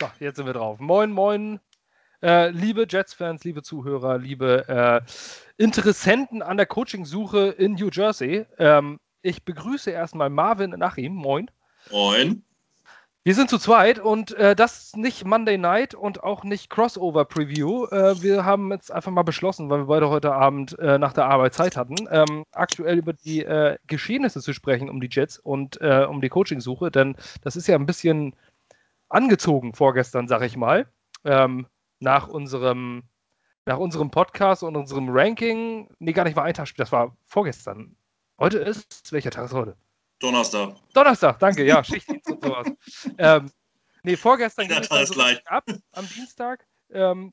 So, jetzt sind wir drauf. Moin, moin, äh, liebe Jets-Fans, liebe Zuhörer, liebe äh, Interessenten an der Coaching-Suche in New Jersey. Ähm, ich begrüße erstmal Marvin und Achim. Moin. Moin. Wir sind zu zweit und äh, das nicht Monday Night und auch nicht Crossover Preview. Äh, wir haben jetzt einfach mal beschlossen, weil wir beide heute Abend äh, nach der Arbeit Zeit hatten, ähm, aktuell über die äh, Geschehnisse zu sprechen um die Jets und äh, um die Coaching-Suche, denn das ist ja ein bisschen angezogen vorgestern, sag ich mal, ähm, nach unserem nach unserem Podcast und unserem Ranking. Nee, gar nicht mal ein Tag das war vorgestern. Heute ist, welcher Tag ist heute? Donnerstag. Donnerstag, danke, ja, Schichtdienst und sowas. Ähm, nee, vorgestern ging es also ab, am Dienstag. Ähm,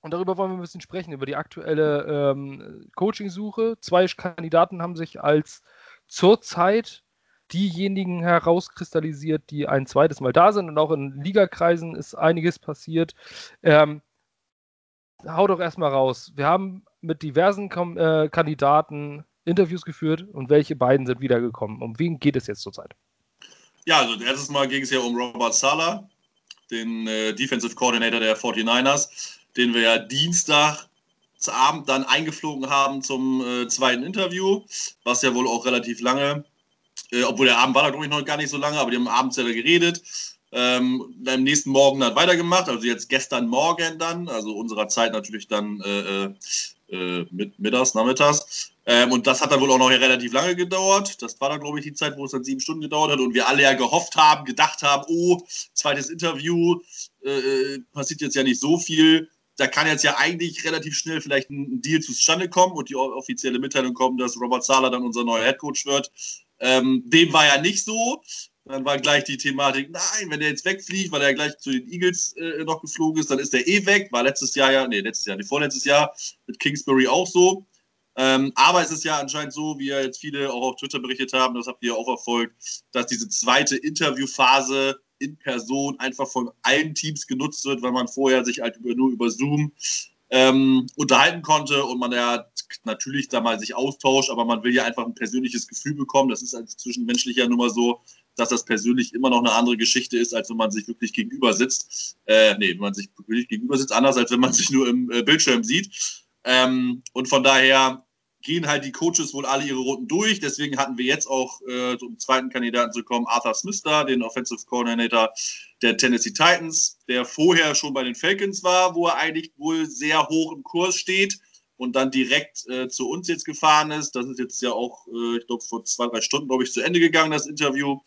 und darüber wollen wir ein bisschen sprechen, über die aktuelle ähm, Coaching-Suche. Zwei Kandidaten haben sich als zurzeit diejenigen herauskristallisiert, die ein zweites Mal da sind. Und auch in Ligakreisen ist einiges passiert. Ähm, hau doch erstmal raus. Wir haben mit diversen Kom äh, Kandidaten Interviews geführt und welche beiden sind wiedergekommen? Um wen geht es jetzt zurzeit? Ja, also erstes Mal ging es ja um Robert Sala, den äh, Defensive Coordinator der 49ers, den wir ja Dienstag Abend dann eingeflogen haben zum äh, zweiten Interview, was ja wohl auch relativ lange äh, obwohl der Abend war da, glaube ich, noch gar nicht so lange, aber die haben abends ja da geredet. Ähm, am nächsten Morgen dann weitergemacht, also jetzt gestern Morgen dann, also unserer Zeit natürlich dann äh, äh, äh mit, mittags, nachmittags. Ähm, und das hat dann wohl auch noch relativ lange gedauert. Das war dann, glaube ich, die Zeit, wo es dann sieben Stunden gedauert hat und wir alle ja gehofft haben, gedacht haben, oh, zweites Interview, äh, äh passiert jetzt ja nicht so viel. Da kann jetzt ja eigentlich relativ schnell vielleicht ein Deal zustande kommen und die offizielle Mitteilung kommen, dass Robert Sala dann unser neuer Headcoach wird. Ähm, dem war ja nicht so. Dann war gleich die Thematik, nein, wenn der jetzt wegfliegt, weil er gleich zu den Eagles äh, noch geflogen ist, dann ist der eh weg. War letztes Jahr ja, nee, letztes Jahr, nee, vorletztes Jahr mit Kingsbury auch so. Ähm, aber es ist ja anscheinend so, wie ja jetzt viele auch auf Twitter berichtet haben, das habt ihr auch verfolgt, dass diese zweite Interviewphase in Person einfach von allen Teams genutzt wird, weil man vorher sich halt über, nur über Zoom ähm, unterhalten konnte und man ja natürlich da mal sich austauscht, aber man will ja einfach ein persönliches Gefühl bekommen. Das ist als zwischenmenschlicher Nummer so, dass das persönlich immer noch eine andere Geschichte ist, als wenn man sich wirklich gegenüber sitzt. Äh, nee, wenn man sich wirklich gegenüber sitzt, anders als wenn man sich nur im äh, Bildschirm sieht. Ähm, und von daher gehen halt die Coaches wohl alle ihre Runden durch. Deswegen hatten wir jetzt auch, äh, zum zweiten Kandidaten zu kommen, Arthur Smith da, den Offensive Coordinator der Tennessee Titans, der vorher schon bei den Falcons war, wo er eigentlich wohl sehr hoch im Kurs steht und dann direkt äh, zu uns jetzt gefahren ist. Das ist jetzt ja auch, äh, ich glaube, vor zwei, drei Stunden, glaube ich, zu Ende gegangen, das Interview.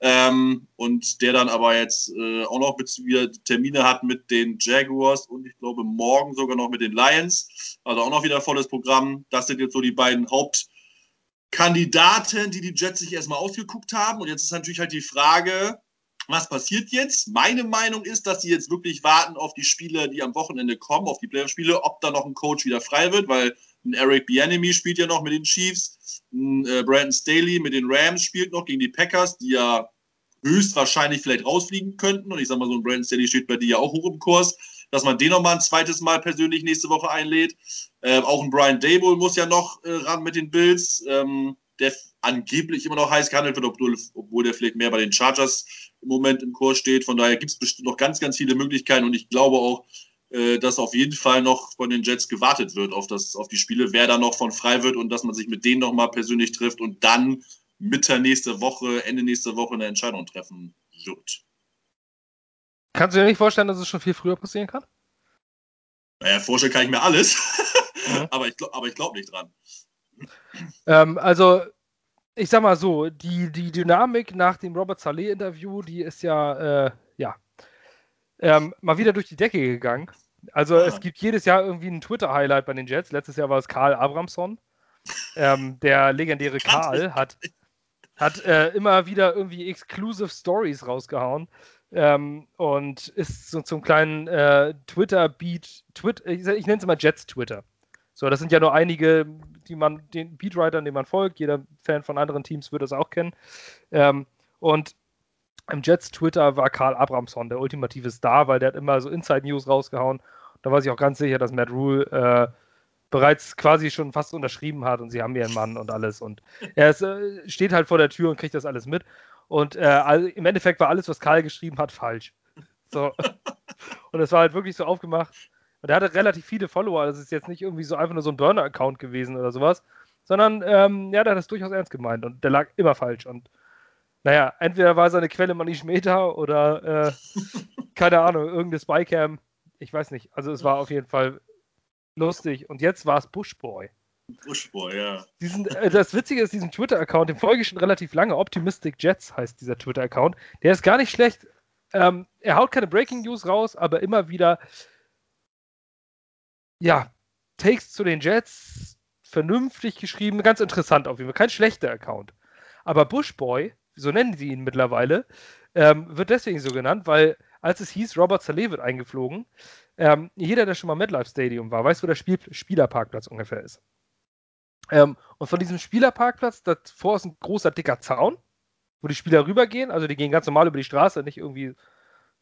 Ähm, und der dann aber jetzt äh, auch noch wieder Termine hat mit den Jaguars und ich glaube morgen sogar noch mit den Lions. Also auch noch wieder volles Programm. Das sind jetzt so die beiden Hauptkandidaten, die die Jets sich erstmal ausgeguckt haben. Und jetzt ist natürlich halt die Frage, was passiert jetzt? Meine Meinung ist, dass sie jetzt wirklich warten auf die Spiele, die am Wochenende kommen, auf die Playoff-Spiele, ob da noch ein Coach wieder frei wird, weil ein Eric Bianemi spielt ja noch mit den Chiefs. Äh, Brandon Staley mit den Rams spielt noch gegen die Packers, die ja höchstwahrscheinlich vielleicht rausfliegen könnten. Und ich sag mal, so ein Brandon Staley steht bei dir ja auch hoch im Kurs, dass man den nochmal ein zweites Mal persönlich nächste Woche einlädt. Äh, auch ein Brian Dable muss ja noch äh, ran mit den Bills, ähm, der angeblich immer noch heiß gehandelt wird, obwohl, obwohl der vielleicht mehr bei den Chargers im Moment im Kurs steht. Von daher gibt es bestimmt noch ganz, ganz viele Möglichkeiten und ich glaube auch, äh, dass auf jeden Fall noch von den Jets gewartet wird auf, das, auf die Spiele, wer da noch von frei wird und dass man sich mit denen nochmal persönlich trifft und dann Mitte nächste Woche, Ende nächste Woche eine Entscheidung treffen wird. Kannst du dir nicht vorstellen, dass es schon viel früher passieren kann? Naja, vorstellen kann ich mir alles, mhm. aber ich, aber ich glaube nicht dran. Ähm, also, ich sag mal so, die, die Dynamik nach dem Robert Saleh-Interview, die ist ja, äh, ja, ähm, mal wieder durch die Decke gegangen. Also ah. es gibt jedes Jahr irgendwie ein Twitter-Highlight bei den Jets. Letztes Jahr war es Karl Abramson. Ähm, der legendäre Karl hat, hat äh, immer wieder irgendwie Exclusive Stories rausgehauen ähm, und ist so zum kleinen äh, Twitter-Beat, Twit ich, ich nenne es immer Jets-Twitter. So, das sind ja nur einige, die man, den Beatwritern, denen man folgt. Jeder Fan von anderen Teams wird das auch kennen. Ähm, und im Jets Twitter war Karl Abramson der ultimative Star, weil der hat immer so Inside News rausgehauen. Da war ich auch ganz sicher, dass Matt Rule äh, bereits quasi schon fast unterschrieben hat und sie haben einen Mann und alles. Und er ist, äh, steht halt vor der Tür und kriegt das alles mit. Und äh, also im Endeffekt war alles, was Karl geschrieben hat, falsch. So. Und es war halt wirklich so aufgemacht. Und er hatte relativ viele Follower. Das ist jetzt nicht irgendwie so einfach nur so ein Burner-Account gewesen oder sowas. Sondern, ähm, ja, der hat das durchaus ernst gemeint. Und der lag immer falsch. Und naja, entweder war seine Quelle Manish Meta oder, äh, keine Ahnung, irgendeine Spycam. Ich weiß nicht. Also es war auf jeden Fall lustig. Und jetzt war es Bushboy. Bushboy, ja. Diesen, äh, das Witzige ist, diesen Twitter-Account, den folge ich schon relativ lange. Optimistic Jets heißt dieser Twitter-Account. Der ist gar nicht schlecht. Ähm, er haut keine Breaking News raus, aber immer wieder, ja, Takes zu den Jets, vernünftig geschrieben, ganz interessant auf jeden Fall. Kein schlechter Account. Aber Bushboy, so nennen sie ihn mittlerweile, ähm, wird deswegen so genannt, weil als es hieß, Robert Saleh wird eingeflogen, ähm, jeder, der schon mal im MetLife Stadium war, weiß, wo der Spiel Spielerparkplatz ungefähr ist. Ähm, und von diesem Spielerparkplatz, davor ist ein großer, dicker Zaun, wo die Spieler rübergehen. Also die gehen ganz normal über die Straße, nicht irgendwie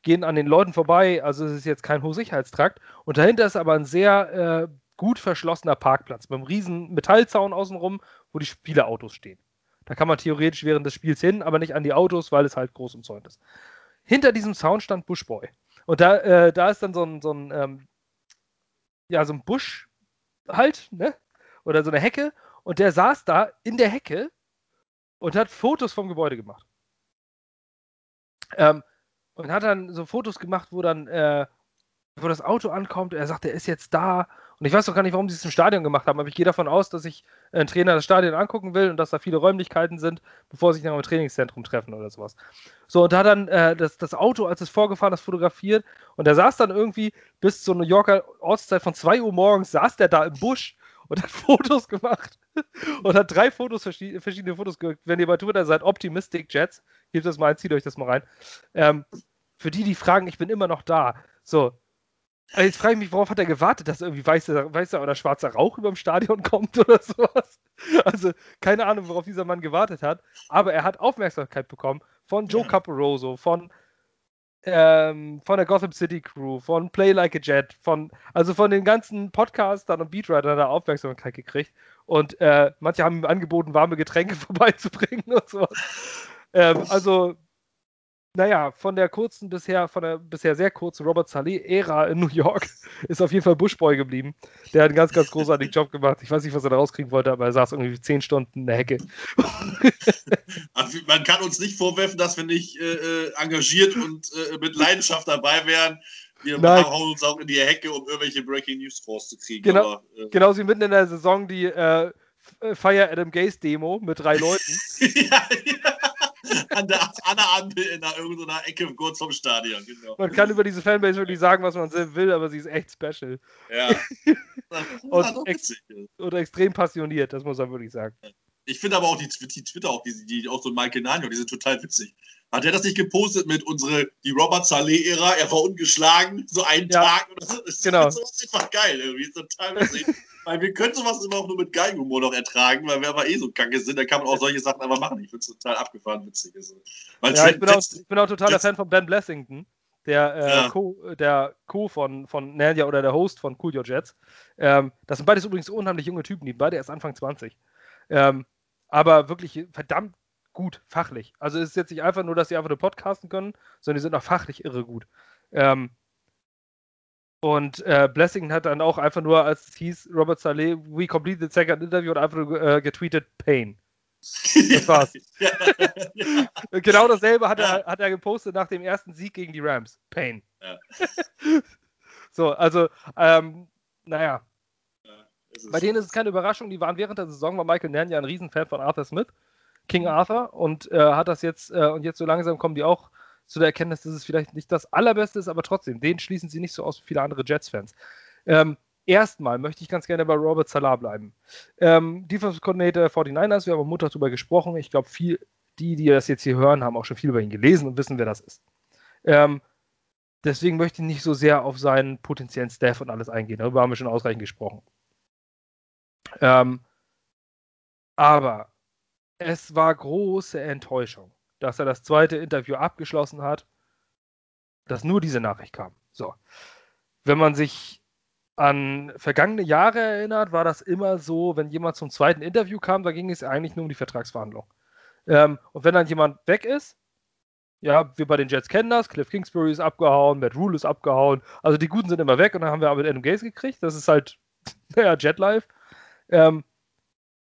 gehen an den Leuten vorbei. Also es ist jetzt kein Hochsicherheitstrakt. Und dahinter ist aber ein sehr äh, gut verschlossener Parkplatz mit einem riesen Metallzaun außenrum, wo die Spielerautos stehen. Da kann man theoretisch während des Spiels hin, aber nicht an die Autos, weil es halt groß umzäunt ist. Hinter diesem Zaun stand Bushboy. Und da, äh, da ist dann so ein, so ein ähm, ja, so ein Busch halt, ne? Oder so eine Hecke. Und der saß da in der Hecke und hat Fotos vom Gebäude gemacht. Ähm, und hat dann so Fotos gemacht, wo dann, äh, wo das Auto ankommt, er sagt, er ist jetzt da und ich weiß doch gar nicht, warum sie es im Stadion gemacht haben, aber ich gehe davon aus, dass sich ein Trainer das Stadion angucken will und dass da viele Räumlichkeiten sind, bevor sie sich noch im Trainingszentrum treffen oder sowas. So, und da dann äh, das, das Auto, als es vorgefahren ist, fotografiert und er saß dann irgendwie bis zur New Yorker Ortszeit von 2 Uhr morgens, saß der da im Busch und hat Fotos gemacht und hat drei Fotos, verschiedene Fotos gemacht. Wenn ihr bei Twitter seid, Optimistic Jets, gebt das mal ein, zieht euch das mal rein. Ähm, für die, die fragen, ich bin immer noch da. So, also jetzt frage ich mich, worauf hat er gewartet, dass irgendwie weißer, weißer oder schwarzer Rauch über dem Stadion kommt oder sowas? Also keine Ahnung, worauf dieser Mann gewartet hat. Aber er hat Aufmerksamkeit bekommen von Joe Caporoso, von, ähm, von der Gotham City Crew, von Play Like a Jet, von, also von den ganzen Podcastern und Beatwritern da Aufmerksamkeit gekriegt. Und äh, manche haben ihm angeboten, warme Getränke vorbeizubringen und sowas. Ähm, also naja, von der kurzen bisher, von der bisher sehr kurzen Robert Saleh-Ära in New York ist auf jeden Fall Bushboy geblieben. Der hat einen ganz, ganz großartigen Job gemacht. Ich weiß nicht, was er da rauskriegen wollte, aber er saß irgendwie zehn Stunden in der Hecke. Also, man kann uns nicht vorwerfen, dass wir nicht äh, äh engagiert und äh, mit Leidenschaft dabei wären. Wir Nein. hauen uns auch in die Hecke, um irgendwelche Breaking News rauszukriegen. Genau, aber, äh, genau sie mitten in der Saison die äh, Fire Adam Gaze Demo mit drei Leuten. ja, ja an der, an der Ampel in irgendeiner Ecke kurz vom Stadion. Genau. Man kann über diese Fanbase wirklich sagen, was man will, aber sie ist echt special. Ja. und, ex und, extrem passioniert, das muss man wirklich sagen. Ich finde aber auch die, die Twitter, auch, die, die, auch so Michael Nanyo, die sind total witzig. Hat er das nicht gepostet mit unsere, die Robert Saleh-Ära, er war ungeschlagen, so einen ja, Tag oder so? Das genau. ist einfach geil irgendwie, ist total weil wir können sowas immer auch nur mit Geigenhumor noch ertragen, weil wir aber eh so kacke sind, da kann man auch solche Sachen einfach machen. Ich finde es total abgefahren witzig. Also, ja, ich bin, auch, ich bin auch totaler Fan von Ben Blessington, der, äh, ja. Co, der Co von, von Nadia oder der Host von Cool Your Jets. Ähm, das sind beides übrigens unheimlich junge Typen, die beide erst Anfang 20. Ähm, aber wirklich verdammt gut, fachlich. Also es ist jetzt nicht einfach nur, dass sie einfach nur podcasten können, sondern die sind auch fachlich irre gut. Ähm, und äh, Blessing hat dann auch einfach nur, als es hieß, Robert Saleh, we completed the second interview und einfach nur äh, getweetet, Pain. Das war's. ja, ja. Genau dasselbe hat, ja. er, hat er gepostet nach dem ersten Sieg gegen die Rams. Pain. so, also, ähm, naja. Bei denen ist es keine Überraschung, die waren während der Saison, war Michael Nann ja ein Riesenfan von Arthur Smith, King. Arthur, und äh, hat das jetzt, äh, und jetzt so langsam kommen die auch zu der Erkenntnis, dass es vielleicht nicht das allerbeste ist, aber trotzdem, den schließen sie nicht so aus wie viele andere Jets-Fans. Ähm, erstmal möchte ich ganz gerne bei Robert Salah bleiben. Ähm, Defensive Coordinator 49ers, wir haben am Montag darüber gesprochen. Ich glaube, viel, die, die das jetzt hier hören, haben auch schon viel über ihn gelesen und wissen, wer das ist. Ähm, deswegen möchte ich nicht so sehr auf seinen potenziellen Staff und alles eingehen. Darüber haben wir schon ausreichend gesprochen. Ähm, aber es war große Enttäuschung dass er das zweite Interview abgeschlossen hat, dass nur diese Nachricht kam. So. Wenn man sich an vergangene Jahre erinnert, war das immer so, wenn jemand zum zweiten Interview kam, da ging es eigentlich nur um die Vertragsverhandlung. Ähm, und wenn dann jemand weg ist, Ja, wir bei den Jets kennen das. Cliff Kingsbury ist abgehauen, Matt Rule ist abgehauen. Also die Guten sind immer weg und dann haben wir aber Adam Gaze gekriegt. Das ist halt, naja, Jetlife. Ähm,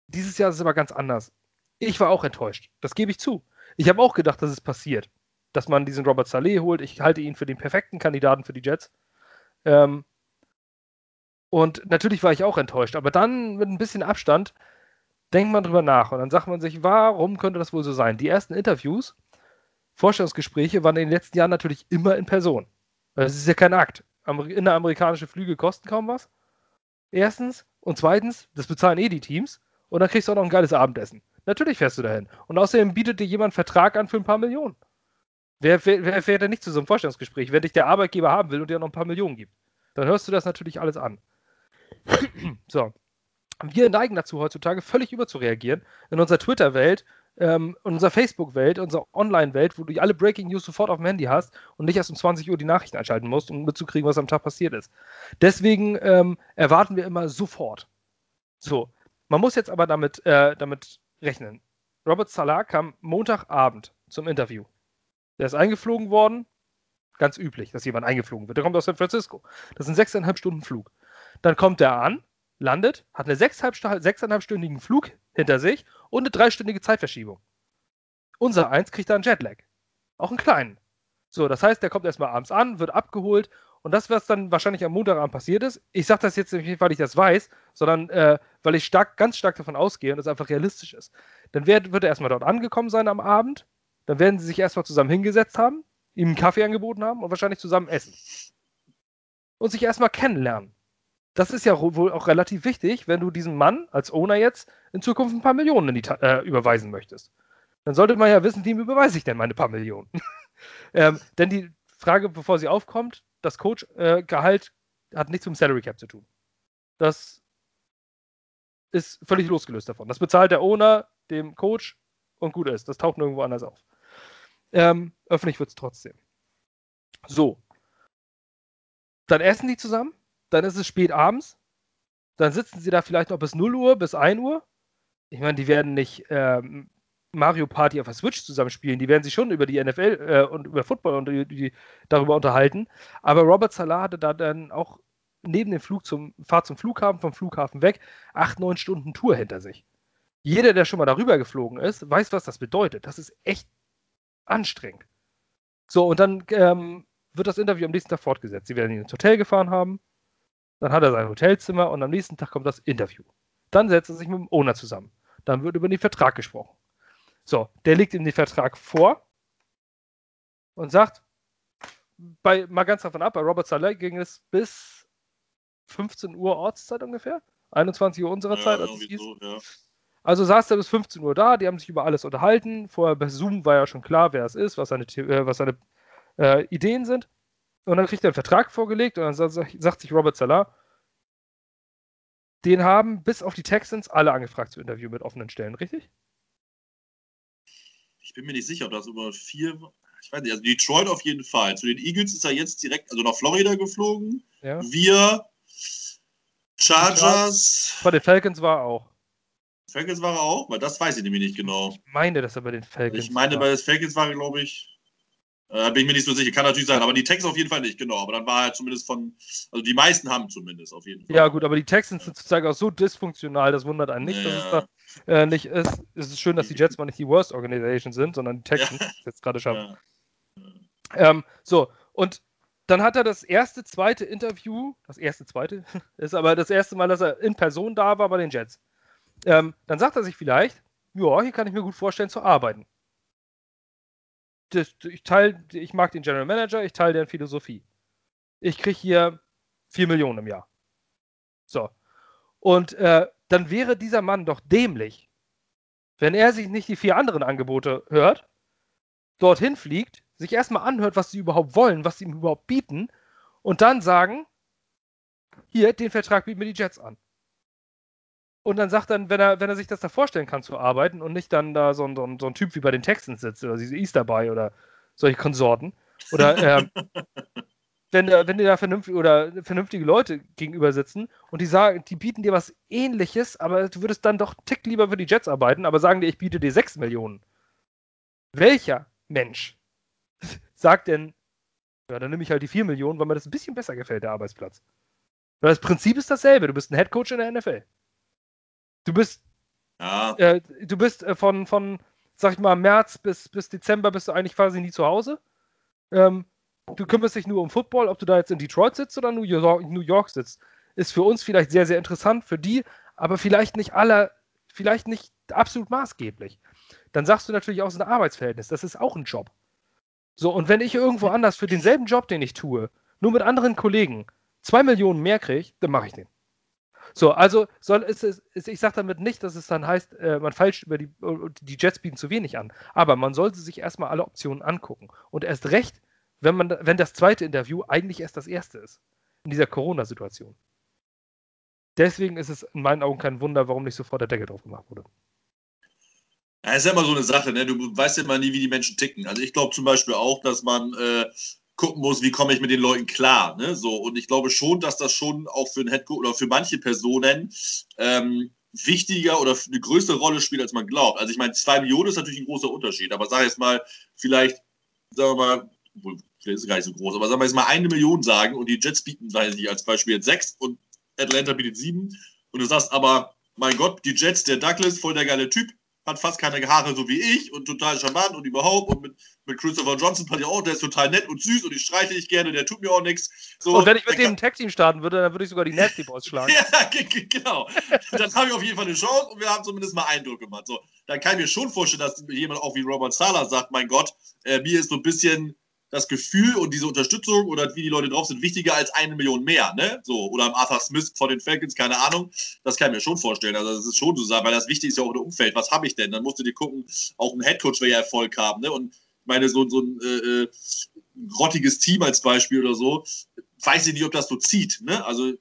dieses Jahr ist es aber ganz anders. Ich war auch enttäuscht. Das gebe ich zu. Ich habe auch gedacht, dass es passiert. Dass man diesen Robert Saleh holt. Ich halte ihn für den perfekten Kandidaten für die Jets. Ähm, und natürlich war ich auch enttäuscht. Aber dann mit ein bisschen Abstand denkt man drüber nach. Und dann sagt man sich, warum könnte das wohl so sein? Die ersten Interviews Vorstellungsgespräche waren in den letzten Jahren natürlich immer in Person. Das ist ja kein Akt. Inneramerikanische Flüge kosten kaum was. Erstens. Und zweitens, das bezahlen eh die Teams. Und dann kriegst du auch noch ein geiles Abendessen. Natürlich fährst du dahin. Und außerdem bietet dir jemand einen Vertrag an für ein paar Millionen. Wer, wer, wer fährt denn nicht zu so einem Vorstellungsgespräch, wenn dich der Arbeitgeber haben will und dir noch ein paar Millionen gibt? Dann hörst du das natürlich alles an. so. Wir neigen dazu, heutzutage völlig überzureagieren. In unserer Twitter-Welt ähm, in unserer Facebook-Welt, unserer Online-Welt, wo du alle Breaking News sofort auf dem Handy hast und nicht erst um 20 Uhr die Nachrichten einschalten musst, um mitzukriegen, was am Tag passiert ist. Deswegen ähm, erwarten wir immer sofort. So, man muss jetzt aber damit, äh, damit rechnen. Robert Salah kam Montagabend zum Interview. Der ist eingeflogen worden. Ganz üblich, dass jemand eingeflogen wird. Der kommt aus San Francisco. Das sind sechseinhalb Stunden Flug. Dann kommt er an, landet, hat einen sechseinhalbstündigen Flug hinter sich und eine dreistündige Zeitverschiebung. Unser Eins kriegt da einen Jetlag. Auch einen kleinen. So, das heißt, der kommt erstmal abends an, wird abgeholt und das, was dann wahrscheinlich am Montagabend passiert ist, ich sage das jetzt nicht, weil ich das weiß, sondern äh, weil ich stark, ganz stark davon ausgehe und es einfach realistisch ist. Dann wird, wird er erstmal dort angekommen sein am Abend, dann werden sie sich erstmal zusammen hingesetzt haben, ihm einen Kaffee angeboten haben und wahrscheinlich zusammen essen. Und sich erstmal kennenlernen das ist ja wohl auch relativ wichtig, wenn du diesem Mann als Owner jetzt in Zukunft ein paar Millionen äh, überweisen möchtest. Dann sollte man ja wissen, wem überweise ich denn meine paar Millionen? ähm, denn die Frage, bevor sie aufkommt, das Coach-Gehalt hat nichts mit dem Salary Cap zu tun. Das ist völlig losgelöst davon. Das bezahlt der Owner dem Coach und gut ist. Das taucht nirgendwo anders auf. Ähm, öffentlich wird es trotzdem. So. Dann essen die zusammen dann ist es spät abends, dann sitzen sie da vielleicht noch bis 0 Uhr, bis 1 Uhr. Ich meine, die werden nicht ähm, Mario Party auf der Switch zusammenspielen, die werden sich schon über die NFL äh, und über Football und die, die, darüber unterhalten. Aber Robert Salah hatte da dann auch neben dem Flug zum Fahrt zum Flughafen, vom Flughafen weg, acht, neun Stunden Tour hinter sich. Jeder, der schon mal darüber geflogen ist, weiß, was das bedeutet. Das ist echt anstrengend. So, und dann ähm, wird das Interview am nächsten Tag fortgesetzt. Sie werden ihn ins Hotel gefahren haben. Dann hat er sein Hotelzimmer und am nächsten Tag kommt das Interview. Dann setzt er sich mit dem Owner zusammen. Dann wird über den Vertrag gesprochen. So, der legt ihm den Vertrag vor und sagt, bei, mal ganz davon ab, bei Robert Saleh ging es bis 15 Uhr Ortszeit ungefähr. 21 Uhr unserer ja, Zeit, als es hieß. So, ja. Also saß er bis 15 Uhr da, die haben sich über alles unterhalten. Vorher bei Zoom war ja schon klar, wer es ist, was seine, äh, was seine äh, Ideen sind. Und dann kriegt er einen Vertrag vorgelegt und dann sagt sich Robert Salah, den haben bis auf die Texans alle angefragt zu Interview mit offenen Stellen, richtig? Ich bin mir nicht sicher, ob das über vier. Ich weiß nicht, also Detroit auf jeden Fall. Zu den Eagles ist er jetzt direkt, also nach Florida geflogen. Ja. Wir, Chargers. Bei den Falcons war er auch. Falcons war er auch? Weil das weiß ich nämlich nicht genau. Ich meine, dass er bei den Falcons Ich meine, war. bei den Falcons war er, glaube ich. Äh, bin ich mir nicht so sicher, kann natürlich sein, aber die Texans auf jeden Fall nicht, genau. Aber dann war er zumindest von, also die meisten haben zumindest auf jeden Fall. Ja, gut, aber die Texans sind sozusagen auch so dysfunktional, das wundert einen nicht, ja. dass es da äh, nicht ist. Es ist schön, dass die Jets mal nicht die Worst Organization sind, sondern die Texans ja. jetzt gerade schaffen. Ja. Ähm, so, und dann hat er das erste, zweite Interview, das erste, zweite, ist aber das erste Mal, dass er in Person da war bei den Jets. Ähm, dann sagt er sich vielleicht, ja, hier kann ich mir gut vorstellen zu arbeiten das, ich teile, ich mag den General Manager, ich teile deren Philosophie. Ich kriege hier 4 Millionen im Jahr. So. Und äh, dann wäre dieser Mann doch dämlich, wenn er sich nicht die vier anderen Angebote hört, dorthin fliegt, sich erstmal anhört, was sie überhaupt wollen, was sie ihm überhaupt bieten, und dann sagen, hier, den Vertrag bieten mir die Jets an. Und dann sagt dann, wenn er, wenn er sich das da vorstellen kann zu arbeiten und nicht dann da so ein, so ein, so ein Typ wie bei den Texans sitzt oder diese Easter bei oder solche Konsorten. Oder äh, wenn, wenn dir da vernünftig, oder vernünftige Leute gegenüber sitzen und die sagen, die bieten dir was ähnliches, aber du würdest dann doch einen Tick lieber für die Jets arbeiten, aber sagen dir, ich biete dir 6 Millionen. Welcher Mensch sagt denn, ja, dann nehme ich halt die 4 Millionen, weil mir das ein bisschen besser gefällt, der Arbeitsplatz. Weil das Prinzip ist dasselbe. Du bist ein Headcoach in der NFL. Du bist, ja. äh, du bist äh, von, von, sag ich mal, März bis, bis Dezember bist du eigentlich quasi nie zu Hause. Ähm, du kümmerst dich nur um Football, ob du da jetzt in Detroit sitzt oder New York, New York sitzt. Ist für uns vielleicht sehr, sehr interessant, für die, aber vielleicht nicht aller, vielleicht nicht absolut maßgeblich. Dann sagst du natürlich auch, ist ein Arbeitsverhältnis. Das ist auch ein Job. So, und wenn ich irgendwo anders für denselben Job, den ich tue, nur mit anderen Kollegen, zwei Millionen mehr kriege, dann mache ich den. So, also soll es, es, ich sage damit nicht, dass es dann heißt, äh, man falsch über die, die Jets bieten zu wenig an. Aber man sollte sich erstmal alle Optionen angucken. Und erst recht, wenn, man, wenn das zweite Interview eigentlich erst das erste ist. In dieser Corona-Situation. Deswegen ist es in meinen Augen kein Wunder, warum nicht sofort der Deckel drauf gemacht wurde. Ja, ist ja immer so eine Sache, ne? Du weißt ja immer nie, wie die Menschen ticken. Also ich glaube zum Beispiel auch, dass man äh, gucken muss, wie komme ich mit den Leuten klar. Ne? So, und ich glaube schon, dass das schon auch für einen Headcoach oder für manche Personen ähm, wichtiger oder eine größere Rolle spielt, als man glaubt. Also ich meine, zwei Millionen ist natürlich ein großer Unterschied, aber sag jetzt mal, vielleicht, sagen wir mal, vielleicht ist es gar nicht so groß, aber sagen wir jetzt mal eine Million sagen und die Jets bieten, weiß ich als Beispiel jetzt sechs und Atlanta bietet sieben und du sagst aber, mein Gott, die Jets, der Douglas, voll der geile Typ, hat fast keine Haare so wie ich und total charmant und überhaupt und mit, mit Christopher Johnson fand ich auch, der ist total nett und süß und ich streiche ich gerne, der tut mir auch nichts. So, und wenn ich mit dem ein Tag-Team starten würde, dann würde ich sogar die Nasty Boys schlagen. ja, genau. dann habe ich auf jeden Fall eine Chance und wir haben zumindest mal Eindruck gemacht. So, dann kann ich mir schon vorstellen, dass jemand auch wie Robert Sala sagt, mein Gott, äh, mir ist so ein bisschen das Gefühl und diese Unterstützung oder wie die Leute drauf sind, wichtiger als eine Million mehr, ne? So, oder Arthur Smith von den Falcons, keine Ahnung. Das kann ich mir schon vorstellen. Also, das ist schon so, weil das Wichtige ist ja auch im Umfeld. Was habe ich denn? Dann musst du dir gucken, auch ein Headcoach will ja Erfolg haben, ne? Und ich meine, so, so ein äh, äh, grottiges Team als Beispiel oder so, weiß ich nicht, ob das so zieht, ne? Also,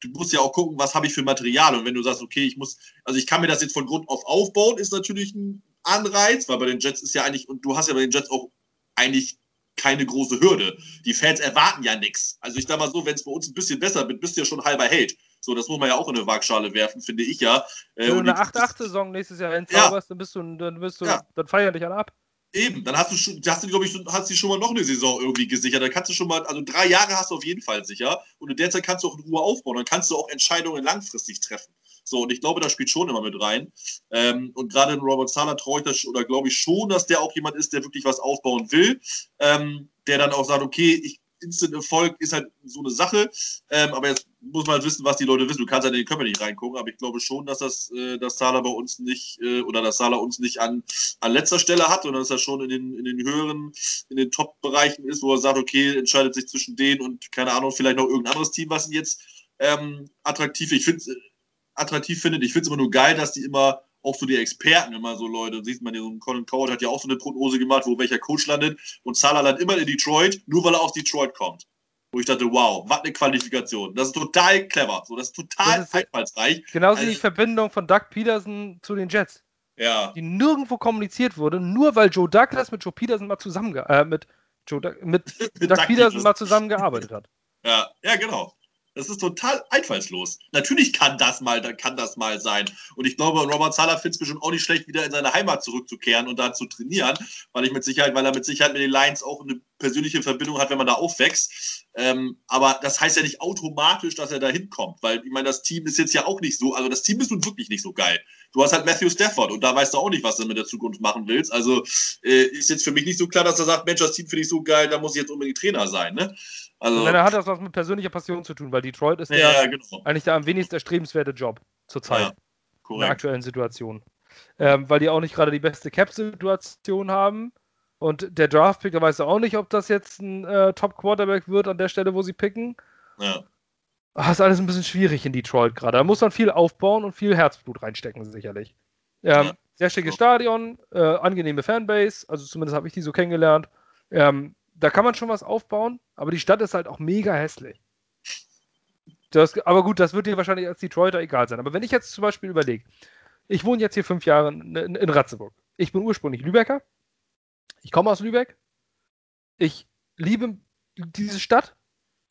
du musst ja auch gucken, was habe ich für Material. Und wenn du sagst, okay, ich muss, also ich kann mir das jetzt von Grund auf aufbauen, ist natürlich ein Anreiz, weil bei den Jets ist ja eigentlich, und du hast ja bei den Jets auch eigentlich keine große Hürde. Die Fans erwarten ja nichts. Also ich sag mal so, wenn es bei uns ein bisschen besser wird, bist du ja schon halber Held. So, das muss man ja auch in eine Waagschale werfen, finde ich ja. Äh, wenn du eine 8-8-Saison nächstes Jahr entzauberst, ja. dann bist du, dann bist du, ja. dann feier dich alle ab. Eben, dann hast du schon, hast du, glaube ich, hast du schon mal noch eine Saison irgendwie gesichert. Dann kannst du schon mal, also drei Jahre hast du auf jeden Fall sicher. Und in der Zeit kannst du auch in Ruhe aufbauen. Dann kannst du auch Entscheidungen langfristig treffen. So, und ich glaube, das spielt schon immer mit rein. Ähm, und gerade in Robert Sala traue ich das, oder glaube ich schon, dass der auch jemand ist, der wirklich was aufbauen will. Ähm, der dann auch sagt, okay, ich, Instant Erfolg ist halt so eine Sache, ähm, aber jetzt muss man halt wissen, was die Leute wissen. Du kannst halt in den Körper nicht reingucken, aber ich glaube schon, dass das, äh, dass Sala bei uns nicht, äh, oder dass Sala uns nicht an, an letzter Stelle hat, sondern dass er schon in den, in den höheren, in den Top-Bereichen ist, wo er sagt, okay, entscheidet sich zwischen denen und, keine Ahnung, vielleicht noch irgendein anderes Team, was ihn jetzt ähm, attraktiv, ich finde, äh, attraktiv findet. Ich finde es immer nur geil, dass die immer auch so die Experten immer so Leute, sieht man ja, so ein Colin Coward hat ja auch so eine Prognose gemacht, wo welcher Coach landet und Salah landet immer in Detroit, nur weil er aus Detroit kommt. Wo ich dachte, wow, was eine Qualifikation. Das ist total clever. So, das ist total das ist einfallsreich. Genauso also, die Verbindung von Doug Peterson zu den Jets. Ja. Die nirgendwo kommuniziert wurde, nur weil Joe Douglas mit Joe Peterson mal zusammen äh, mit, Joe, mit, mit Doug, Doug Peterson mal zusammengearbeitet hat. Ja, ja, genau. Das ist total einfallslos. Natürlich kann das mal, kann das mal sein. Und ich glaube, Robert Sala findet es bestimmt auch nicht schlecht, wieder in seine Heimat zurückzukehren und da zu trainieren, weil ich mit Sicherheit, weil er mit Sicherheit mit den Lions auch eine persönliche Verbindung hat, wenn man da aufwächst. Ähm, aber das heißt ja nicht automatisch, dass er da hinkommt, weil ich meine, das Team ist jetzt ja auch nicht so, also das Team ist nun wirklich nicht so geil. Du hast halt Matthew Stafford und da weißt du auch nicht, was du mit der Zukunft machen willst. Also äh, ist jetzt für mich nicht so klar, dass er sagt, Mensch, das Team finde ich so geil, da muss ich jetzt unbedingt Trainer sein. Ne? Also, dann hat das was mit persönlicher Passion zu tun, weil Detroit ist ja, der, genau. eigentlich der am wenigsten erstrebenswerte Job zurzeit. Ja, in der aktuellen Situation. Ähm, weil die auch nicht gerade die beste Cap-Situation haben. Und der Draft-Pick, da weiß auch nicht, ob das jetzt ein äh, Top-Quarterback wird an der Stelle, wo sie picken. Ja. Das ist alles ein bisschen schwierig in Detroit gerade. Da muss man viel aufbauen und viel Herzblut reinstecken, sicherlich. Ähm, ja. Sehr schickes Stadion, äh, angenehme Fanbase, also zumindest habe ich die so kennengelernt. Ähm, da kann man schon was aufbauen, aber die Stadt ist halt auch mega hässlich. Das, aber gut, das wird dir wahrscheinlich als Detroiter egal sein. Aber wenn ich jetzt zum Beispiel überlege, ich wohne jetzt hier fünf Jahre in, in, in Ratzeburg. Ich bin ursprünglich Lübecker. Ich komme aus Lübeck. Ich liebe diese Stadt.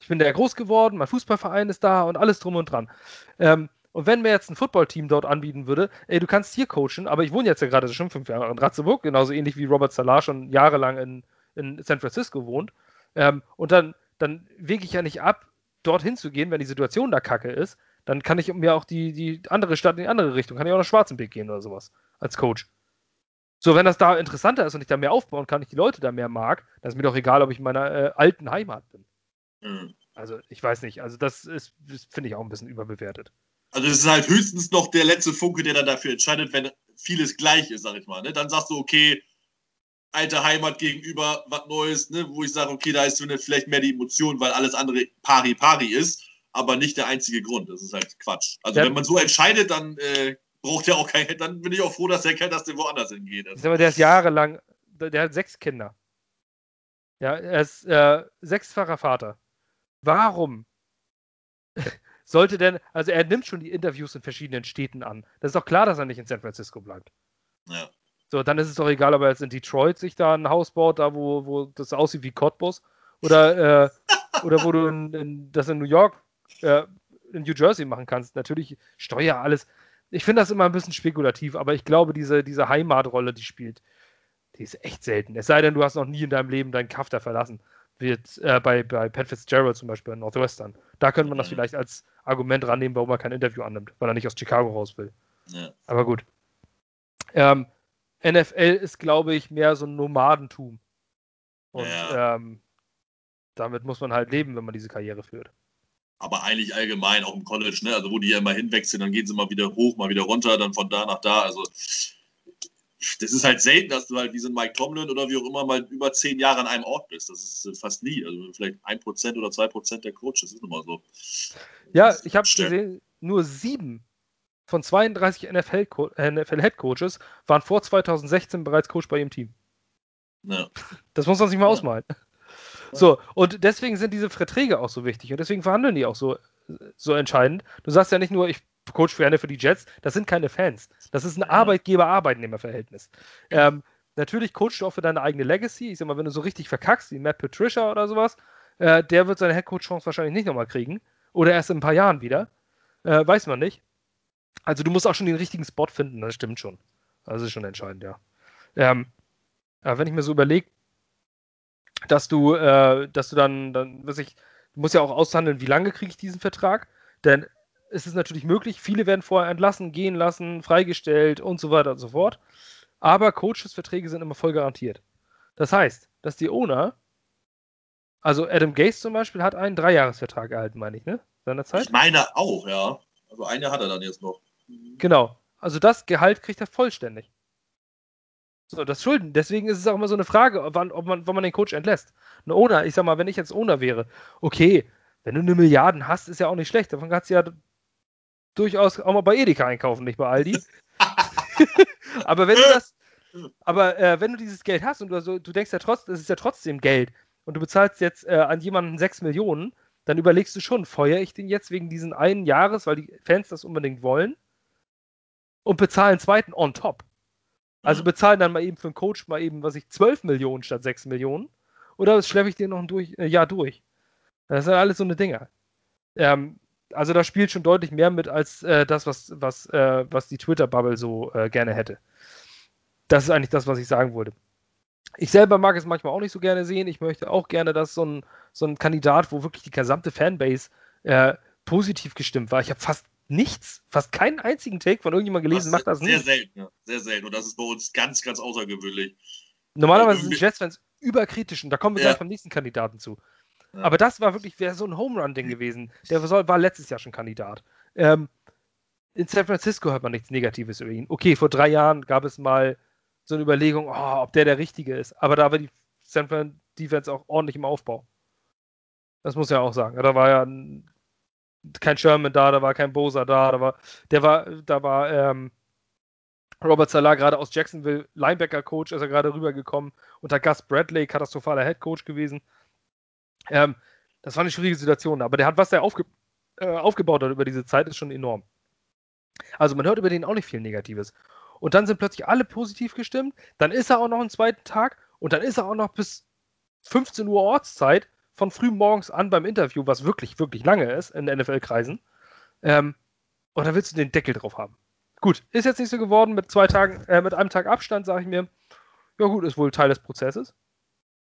Ich bin da groß geworden. Mein Fußballverein ist da und alles drum und dran. Ähm, und wenn mir jetzt ein Footballteam dort anbieten würde, ey, du kannst hier coachen, aber ich wohne jetzt ja gerade schon fünf Jahre in Ratzeburg, genauso ähnlich wie Robert Salah schon jahrelang in, in San Francisco wohnt. Ähm, und dann, dann wege ich ja nicht ab, dorthin zu gehen, wenn die Situation da kacke ist. Dann kann ich mir auch die, die andere Stadt in die andere Richtung, kann ich auch nach Schwarzenberg gehen oder sowas als Coach. So, wenn das da interessanter ist und ich da mehr aufbauen kann, ich die Leute da mehr mag, dann ist mir doch egal, ob ich in meiner äh, alten Heimat bin. Mhm. Also, ich weiß nicht. Also, das ist, finde ich auch ein bisschen überbewertet. Also, es ist halt höchstens noch der letzte Funke, der dann dafür entscheidet, wenn vieles gleich ist, sag ich mal. Ne? Dann sagst du, okay, alte Heimat gegenüber was Neues, ne? wo ich sage, okay, da ist vielleicht mehr die Emotion, weil alles andere pari pari ist, aber nicht der einzige Grund. Das ist halt Quatsch. Also, ja. wenn man so entscheidet, dann. Äh, braucht ja auch kein, dann bin ich auch froh, dass der Kerl das denn woanders hingeht. Also. Aber der ist jahrelang, der hat sechs Kinder. Ja, er ist äh, sechsfacher Vater. Warum sollte denn, also er nimmt schon die Interviews in verschiedenen Städten an. Das ist doch klar, dass er nicht in San Francisco bleibt. Ja. So, dann ist es doch egal, ob er jetzt in Detroit sich da ein Haus baut, da wo, wo das aussieht wie Cottbus, oder, äh, oder wo du in, in, das in New York, äh, in New Jersey machen kannst. Natürlich Steuer, alles ich finde das immer ein bisschen spekulativ, aber ich glaube, diese, diese Heimatrolle, die spielt, die ist echt selten. Es sei denn, du hast noch nie in deinem Leben deinen Kaff da verlassen. Jetzt, äh, bei, bei Pat Fitzgerald zum Beispiel in Northwestern. Da könnte man das mhm. vielleicht als Argument rannehmen, warum er kein Interview annimmt, weil er nicht aus Chicago raus will. Ja. Aber gut. Ähm, NFL ist, glaube ich, mehr so ein Nomadentum. Und ja. ähm, damit muss man halt leben, wenn man diese Karriere führt aber eigentlich allgemein auch im College, ne? Also wo die ja immer hinwechseln, dann gehen sie mal wieder hoch, mal wieder runter, dann von da nach da. Also das ist halt selten, dass du halt wie so ein Mike Tomlin oder wie auch immer mal über zehn Jahre an einem Ort bist. Das ist fast nie. Also vielleicht ein Prozent oder zwei Prozent der Coaches ist nun mal so. Ja, ich habe gesehen, nur sieben von 32 NFL-Head-Coaches waren vor 2016 bereits Coach bei ihrem Team. Ja. Das muss man sich mal ja. ausmalen. So, und deswegen sind diese Verträge auch so wichtig und deswegen verhandeln die auch so, so entscheidend. Du sagst ja nicht nur, ich coach gerne für die Jets, das sind keine Fans. Das ist ein Arbeitgeber-Arbeitnehmer-Verhältnis. Ähm, natürlich coachst du auch für deine eigene Legacy. Ich sag mal, wenn du so richtig verkackst, wie Matt Patricia oder sowas, äh, der wird seine Headcoach-Chance wahrscheinlich nicht nochmal kriegen. Oder erst in ein paar Jahren wieder. Äh, weiß man nicht. Also du musst auch schon den richtigen Spot finden, das stimmt schon. Das ist schon entscheidend, ja. Ähm, aber wenn ich mir so überlege, dass du, äh, dass du dann, dann, was ich, du musst ja auch aushandeln, wie lange kriege ich diesen Vertrag, denn es ist natürlich möglich, viele werden vorher entlassen, gehen lassen, freigestellt und so weiter und so fort. Aber Coaches-Verträge sind immer voll garantiert. Das heißt, dass die Owner, also Adam Gase zum Beispiel, hat einen Dreijahresvertrag erhalten, meine ich, ne? Seinerzeit? Ich meine auch, ja. Also eine hat er dann jetzt noch. Genau. Also das Gehalt kriegt er vollständig. So, das Schulden. Deswegen ist es auch immer so eine Frage, wann, ob man, wann man den Coach entlässt. Ein Owner, ich sag mal, wenn ich jetzt Owner wäre, okay, wenn du eine Milliarden hast, ist ja auch nicht schlecht. Davon kannst du ja durchaus auch mal bei Edeka einkaufen, nicht bei Aldi. aber wenn du das, aber äh, wenn du dieses Geld hast und du, also, du denkst ja trotzdem, es ist ja trotzdem Geld und du bezahlst jetzt äh, an jemanden 6 Millionen, dann überlegst du schon, feuere ich den jetzt wegen diesen einen Jahres, weil die Fans das unbedingt wollen und bezahle einen zweiten on top. Also bezahlen dann mal eben für einen Coach mal eben, was ich, 12 Millionen statt 6 Millionen. Oder schleppe ich den noch ein durch, äh, Jahr durch? Das sind alles so eine Dinger. Ähm, also da spielt schon deutlich mehr mit als äh, das, was, was, äh, was die Twitter-Bubble so äh, gerne hätte. Das ist eigentlich das, was ich sagen wollte. Ich selber mag es manchmal auch nicht so gerne sehen. Ich möchte auch gerne, dass so ein, so ein Kandidat, wo wirklich die gesamte Fanbase äh, positiv gestimmt war. Ich habe fast nichts, fast keinen einzigen Take von irgendjemandem gelesen, macht das sehr nicht. Sehr selten, ja. sehr selten. Und das ist bei uns ganz, ganz außergewöhnlich. Normalerweise sind Jets-Fans überkritisch und da kommen wir ja. gleich beim nächsten Kandidaten zu. Ja. Aber das war wirklich, wäre so ein Home Run-Ding gewesen. Der war letztes Jahr schon Kandidat. Ähm, in San Francisco hört man nichts Negatives über ihn. Okay, vor drei Jahren gab es mal so eine Überlegung, oh, ob der der Richtige ist. Aber da war die San Fran Defense auch ordentlich im Aufbau. Das muss ja auch sagen. Da war ja ein kein Sherman da, da war kein Bosa da, da war, der war, da war ähm, Robert Salah gerade aus Jacksonville, Linebacker-Coach, ist er gerade rübergekommen. Unter Gus Bradley, katastrophaler Head-Coach gewesen. Ähm, das war eine schwierige Situation, aber der hat, was er aufge äh, aufgebaut hat über diese Zeit, ist schon enorm. Also man hört über den auch nicht viel Negatives. Und dann sind plötzlich alle positiv gestimmt. Dann ist er auch noch einen zweiten Tag und dann ist er auch noch bis 15 Uhr Ortszeit von früh morgens an beim Interview, was wirklich, wirklich lange ist in NFL-Kreisen. Ähm, und da willst du den Deckel drauf haben. Gut, ist jetzt nicht so geworden mit zwei Tagen, äh, mit einem Tag Abstand, sage ich mir. Ja gut, ist wohl Teil des Prozesses.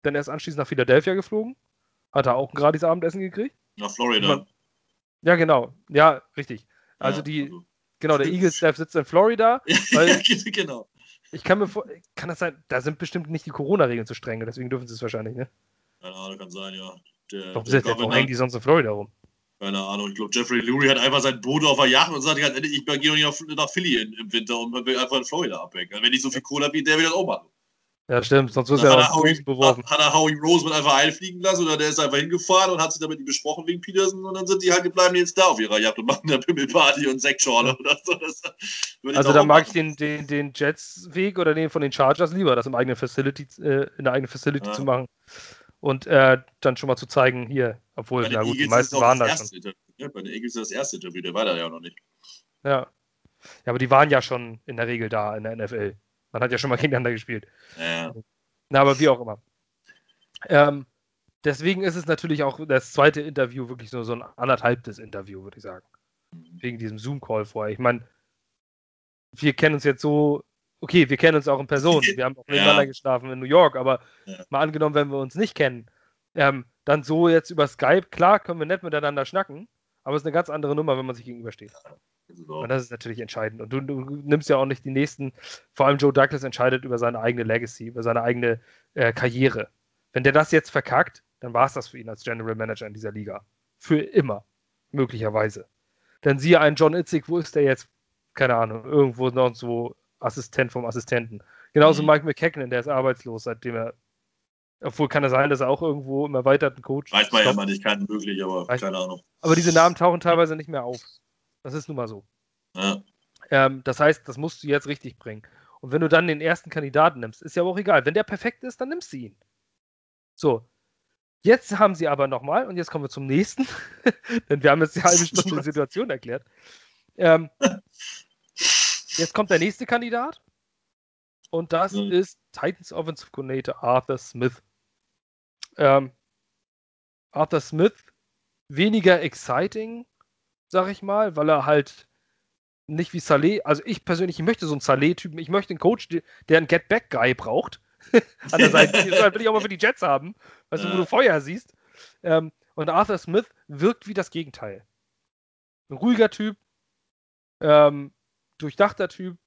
dann erst anschließend nach Philadelphia geflogen. Hat er auch ein gratis Abendessen gekriegt. Nach Florida. Ja, genau. Ja, richtig. Also Ja, die, also- genau, der Eagles-Staff sitzt in Florida. Genau. ich kann mir vor, kann das sein, da sind bestimmt nicht die Corona-Regeln zu streng, deswegen dürfen sie es wahrscheinlich, ne? Keine Ahnung, kann sein, ja. Der, Warum, der Governor- hängen die sonst in Florida rum? Keine Ahnung, ich glaube, Jeffrey Lurie hat einfach sein Boot auf der Yacht und sagt, ich gehe doch nicht nach Philly im Winter und will einfach in Florida abhängen. Wenn ich so viel Kohle habe, wie der will das auch machen. Ja, stimmt, sonst wird er ja Dosen beworfen. hat, er Howie Roseman einfach einfliegen lassen oder der ist einfach hingefahren und hat sich damit besprochen wegen Peterson und dann sind die halt gebleiben jetzt da auf ihrer Yacht und machen eine Pimmelparty und Sektschorle oder so. Das, Also da auch mag ich den, den, den Jets-Weg oder den von den Chargers lieber, das im eigenen Facility, äh, in der eigenen Facility Ja. zu machen. Und äh, dann schon mal zu zeigen, hier, obwohl, na gut, die Eagles meisten auch waren das da schon. Interview. Ne? Bei den Eagles ist das erste Interview, der war da ja noch nicht. Ja. ja, aber die waren ja schon in der Regel da in der NFL. Man hat ja schon mal gegeneinander gespielt. Ja, Na, aber wie auch immer. Ähm, deswegen ist es natürlich auch das zweite Interview wirklich so, so ein anderthalbtes Interview, würde ich sagen. Wegen diesem Zoom-Call vorher. Ich meine, wir kennen uns jetzt so, okay, wir kennen uns auch in Person. Wir haben auch Ja. nebeneinander geschlafen in New York, aber Ja. mal angenommen, wenn wir uns nicht kennen, ähm, dann so jetzt über Skype, klar können wir nett miteinander schnacken, aber es ist eine ganz andere Nummer, wenn man sich gegenübersteht. Das ist auch- Und das ist natürlich entscheidend. Und du, du nimmst ja auch nicht die nächsten, vor allem Joe Douglas entscheidet über seine eigene Legacy, über seine eigene äh, Karriere. Wenn der das jetzt verkackt, dann war es das für ihn als General Manager in dieser Liga. Für immer. Möglicherweise. Dann siehe einen John Itzig, wo ist der jetzt? Keine Ahnung, irgendwo noch so Assistent vom Assistenten. Genauso Mhm. Mike McKagan, der ist arbeitslos, seitdem er. Obwohl kann es sein, dass er auch irgendwo im erweiterten Coach. Weiß man ja mal nicht, kein möglich, aber Weiß- keine Ahnung. Aber diese Namen tauchen teilweise nicht mehr auf. Das ist nun mal so. Ja. Ähm, das heißt, das musst du jetzt richtig bringen. Und wenn du dann den ersten Kandidaten nimmst, ist ja auch egal. Wenn der perfekt ist, dann nimmst du ihn. So. Jetzt haben sie aber nochmal, und jetzt kommen wir zum nächsten, denn wir haben jetzt die halbe Stunde die Situation erklärt. Ähm, jetzt kommt der nächste Kandidat. Und das Mhm. ist Titans Offensive Coordinator Arthur Smith. Ähm, Arthur Smith weniger exciting, sag ich mal, weil er halt nicht wie Saleh, also ich persönlich, ich möchte so einen Saleh-Typen, ich möchte einen Coach, der einen Get-Back-Guy braucht. An der Seite, Die will ich auch mal für die Jets haben, weißt du, wo du Feuer siehst. Ähm, und Arthur Smith wirkt wie das Gegenteil. Ein ruhiger Typ, ähm, durchdachter Typ.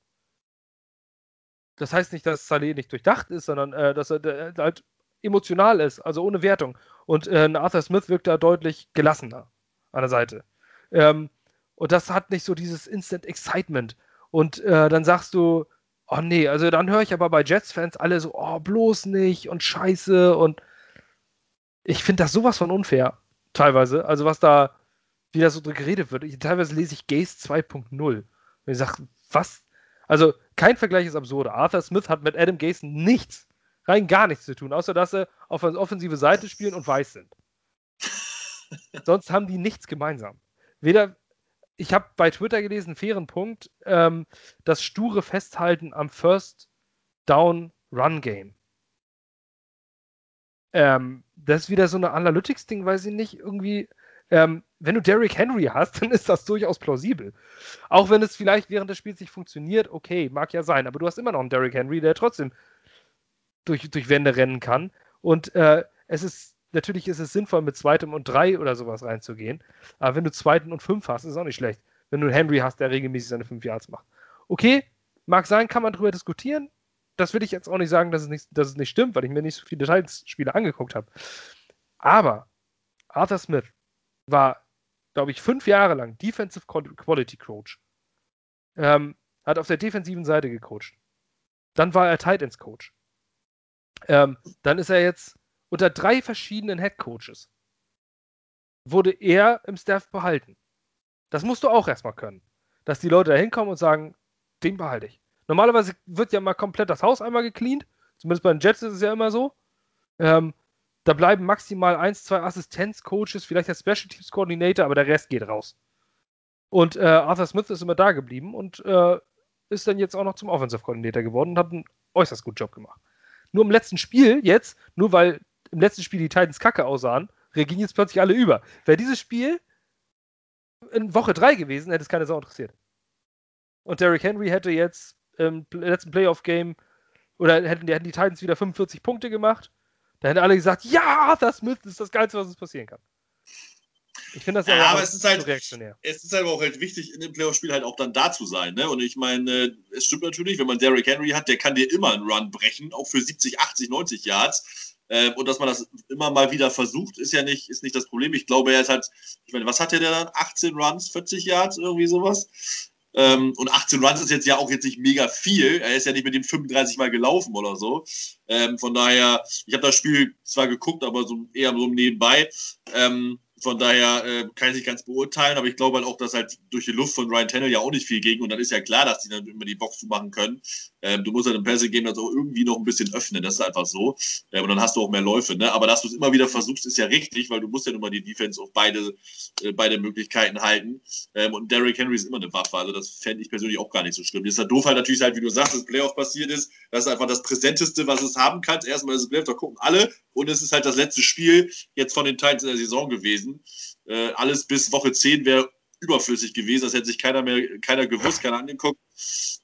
Das heißt nicht, dass Saleh nicht durchdacht ist, sondern äh, dass er äh, halt emotional ist, also ohne Wertung. Und äh, Arthur Smith wirkt da deutlich gelassener an der Seite. Ähm, und das hat nicht so dieses Instant Excitement. Und äh, dann sagst du, oh nee, also dann höre ich aber bei Jets-Fans alle so, oh, bloß nicht und scheiße. Und ich finde das sowas von unfair, teilweise. Also was da, wie da so drüber geredet wird. Ich, teilweise lese ich Gaze 2.0. Und ich sage, was? Also kein Vergleich ist absurd. Arthur Smith hat mit Adam Gaze nichts, rein gar nichts zu tun, außer dass sie auf eine offensive Seite spielen und weiß sind. Sonst haben die nichts gemeinsam. Weder, ich habe bei Twitter gelesen, fairen Punkt, ähm, das sture Festhalten am First Down Run Game. Ähm, das ist wieder so eine Analytics-Ding, weiß ich nicht, irgendwie. Ähm, wenn du Derrick Henry hast, dann ist das durchaus plausibel. Auch wenn es vielleicht während des Spiels nicht funktioniert, okay, mag ja sein, aber du hast immer noch einen Derrick Henry, der trotzdem durch, durch Wände rennen kann. Und äh, es ist, natürlich ist es sinnvoll, mit zweitem und drei oder sowas reinzugehen. Aber wenn du zweiten und fünf hast, ist es auch nicht schlecht. Wenn du einen Henry hast, der regelmäßig seine fünf Yards macht. Okay, mag sein, kann man drüber diskutieren. Das will ich jetzt auch nicht sagen, dass es nicht, dass es nicht stimmt, weil ich mir nicht so viele Detailspiele angeguckt habe. Aber Arthur Smith war, glaube ich, fünf Jahre lang Defensive Quality Coach. Ähm, hat auf der defensiven Seite gecoacht. Dann war er Tight Ends Coach. Ähm, dann ist er jetzt unter drei verschiedenen Head Coaches. Wurde er im Staff behalten. Das musst du auch erstmal können. Dass die Leute da hinkommen und sagen, den behalte ich. Normalerweise wird ja mal komplett das Haus einmal gecleant. Zumindest bei den Jets ist es ja immer so. Ähm, da bleiben maximal eins, zwei Assistenzcoaches, vielleicht der Special Teams Coordinator, aber der Rest geht raus. Und äh, Arthur Smith ist immer da geblieben und äh, ist dann jetzt auch noch zum Offensive Coordinator geworden und hat einen äußerst guten Job gemacht. Nur im letzten Spiel jetzt, nur weil im letzten Spiel die Titans kacke aussahen, regieren jetzt plötzlich alle über. Wäre dieses Spiel in Woche 3 gewesen, hätte es keine Sau interessiert. Und Derrick Henry hätte jetzt im letzten Playoff-Game oder hätten, hätten die Titans wieder 45 Punkte gemacht. Da hätten alle gesagt, ja, das Smith ist das Geilste, was uns passieren kann. Ich finde das ja, aber es ist halt reaktionär. Es ist halt auch halt wichtig, in dem Playoff-Spiel halt auch dann da zu sein. Ne? Und ich meine, es stimmt natürlich, wenn man Derrick Henry hat, der kann dir immer einen Run brechen, auch für 70, 80, 90 Yards. Ähm, und dass man das immer mal wieder versucht, ist ja nicht, ist nicht das Problem. Ich glaube, er ist halt, ich meine, was hat der dann? 18 Runs, 40 Yards, irgendwie sowas? Ähm, und 18 Runs ist jetzt ja auch jetzt nicht mega viel. Er ist ja nicht mit dem 35 Mal gelaufen oder so. Ähm, von daher, ich habe das Spiel zwar geguckt, aber so eher so nebenbei. Ähm, von daher äh, kann ich nicht ganz beurteilen, aber ich glaube halt auch, dass halt durch die Luft von Ryan Tannehill ja auch nicht viel ging und dann ist ja klar, dass die dann immer die Box zu machen können. Ähm, du musst halt im Passing Game das auch irgendwie noch ein bisschen öffnen, das ist einfach so. Ähm, und dann hast du auch mehr Läufe. Ne? Aber dass du es immer wieder versuchst, ist ja richtig, weil du musst ja nun mal die Defense auf beide, äh, beide Möglichkeiten halten. Ähm, und Derrick Henry ist immer eine Waffe, also das fände ich persönlich auch gar nicht so schlimm. Jetzt ist halt doof halt natürlich halt, wie du sagst, dass Playoff passiert ist. Das ist einfach das Präsenteste, was es haben kann. Erstmal ist es Playoff, da gucken alle und es ist halt das letzte Spiel jetzt von den Titans in der Saison gewesen. Äh, alles bis Woche 10 wäre überflüssig gewesen. Das hätte sich keiner mehr, keiner gewusst, keiner angeguckt.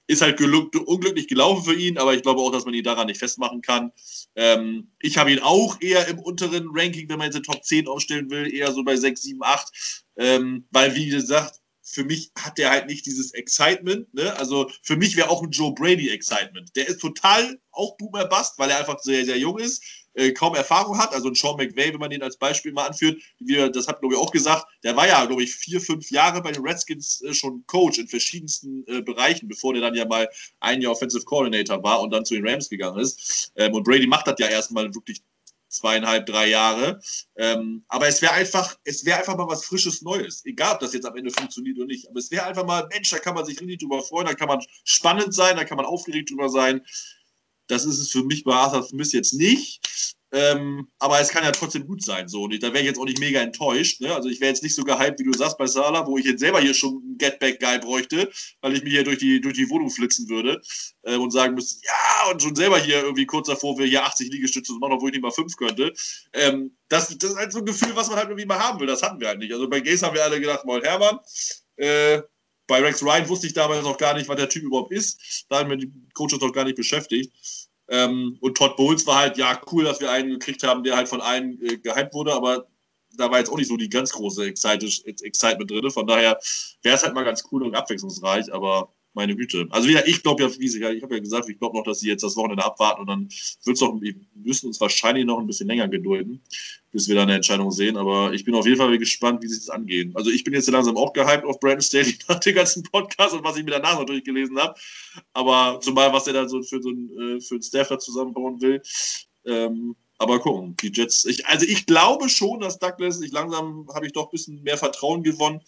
Ist halt unglücklich gelaufen für ihn, aber ich glaube auch, dass man ihn daran nicht festmachen kann. Ähm, ich habe ihn auch eher im unteren Ranking, wenn man jetzt die Top 10 aufstellen will, eher so bei 6, 7, 8. Ähm, weil, wie gesagt, für mich hat der halt nicht dieses Excitement. Ne? Also für mich wäre auch ein Joe Brady Excitement. Der ist total auch Boomer Bust, weil er einfach sehr, sehr jung ist äh, kaum Erfahrung hat. Also ein Sean McVay, wenn man den als Beispiel mal anführt, wir, das hat glaube ich auch gesagt, der war ja, glaube ich, vier, fünf Jahre bei den Redskins äh, schon Coach in verschiedensten äh, Bereichen, bevor der dann ja mal ein Jahr Offensive Coordinator war und dann zu den Rams gegangen ist. Ähm, und Brady macht das ja erstmal wirklich zweieinhalb, drei Jahre. Ähm, aber es wäre einfach, es wäre einfach mal was Frisches Neues. Egal, ob das jetzt am Ende funktioniert oder nicht. Aber es wäre einfach mal, Mensch, da kann man sich richtig drüber freuen, da kann man spannend sein, da kann man aufgeregt drüber sein. Das ist es für mich bei Arthur Smith jetzt nicht. Ähm, aber es kann ja trotzdem gut sein. So. Und da wäre ich jetzt auch nicht mega enttäuscht. Ne? Also ich wäre jetzt nicht so gehypt, wie du sagst, bei Salah, wo ich jetzt selber hier schon einen Getback-Guy bräuchte, weil ich mich hier durch die, durch die Wohnung flitzen würde äh, und sagen müsste, ja, und schon selber hier irgendwie kurz davor wir hier 80 Liegestütze machen, obwohl ich nicht mal 5 könnte. Ähm, das, das ist halt so ein Gefühl, was man halt irgendwie mal haben will. Das hatten wir halt nicht. Also bei Gays haben wir alle gedacht, mal Hermann, äh, bei Rex Ryan wusste ich damals noch gar nicht, was der Typ überhaupt ist. Da haben wir die Coaches noch gar nicht beschäftigt. Ähm, und Todd Bowles war halt, ja, cool, dass wir einen gekriegt haben, der halt von allen äh, gehypt wurde, aber da war jetzt auch nicht so die ganz große Excitement drin. Von daher wäre es halt mal ganz cool und abwechslungsreich, aber meine Güte. Also wieder, ich glaube ja, wie sie, ich habe ja gesagt, ich glaube noch, dass sie jetzt das Wochenende abwarten und dann wird es doch, wir müssen uns wahrscheinlich noch ein bisschen länger gedulden, bis wir da eine Entscheidung sehen. Aber ich bin auf jeden Fall gespannt, wie sie es angehen. Also ich bin jetzt langsam auch gehypt auf Brandon Staley nach dem ganzen Podcast und was ich mir danach natürlich gelesen habe. Aber zumal, was er da so für so einen, äh, für einen Staff da zusammenbauen will. Ähm, aber gucken, die Jets. Ich, also ich glaube schon, dass Douglas, ich langsam habe ich doch ein bisschen mehr Vertrauen gewonnen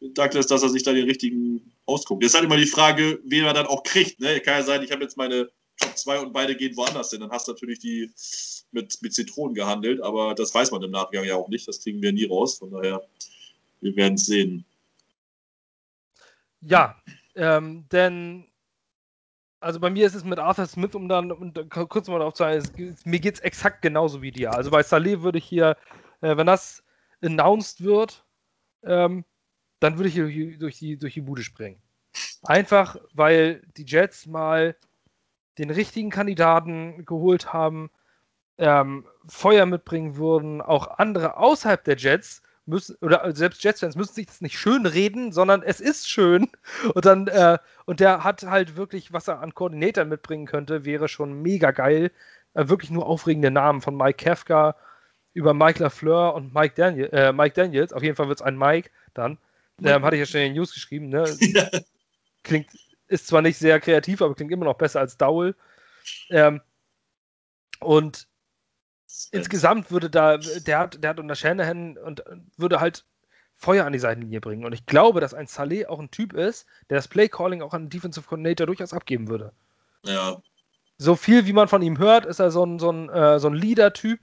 Douglas, dass er sich da den richtigen ausguckt. Jetzt ist halt immer die Frage, wen er dann auch kriegt. Ne? Kann ja sein, ich habe jetzt meine Top 2 und beide gehen woanders hin. Dann hast du natürlich die mit, mit Zitronen gehandelt, aber das weiß man im Nachgang ja auch nicht. Das kriegen wir nie raus. Von daher, wir werden es sehen. Ja, ähm, denn also bei mir ist es mit Arthur Smith, um dann um, kurz mal darauf zu sagen, mir geht es exakt genauso wie dir. Also bei Saleh würde ich hier, äh, wenn das announced wird, ähm, dann würde ich hier durch die, durch die Bude springen. Einfach, weil die Jets mal den richtigen Kandidaten geholt haben, ähm, Feuer mitbringen würden, auch andere außerhalb der Jets müssen, oder selbst Jets-Fans müssen sich das nicht schön reden, sondern es ist schön. Und dann, äh, und der hat halt wirklich, was er an Koordinator mitbringen könnte, wäre schon mega geil. Äh, wirklich nur aufregende Namen von Mike Kafka über Mike LaFleur und Mike, Daniel, äh, Mike Daniels. Auf jeden Fall wird es ein Mike dann. Ähm, hatte ich ja schon in den News geschrieben, ne? Ja. Klingt, ist zwar nicht sehr kreativ, aber klingt immer noch besser als Dowell. Ähm, und insgesamt würde da, der hat, der hat unter Shanahan und würde halt Feuer an die Seitenlinie bringen. Und ich glaube, dass ein Saleh auch ein Typ ist, der das Play-Calling auch an den Defensive Coordinator durchaus abgeben würde. Ja. So viel, wie man von ihm hört, ist er so ein, so ein, äh, so ein Leader-Typ,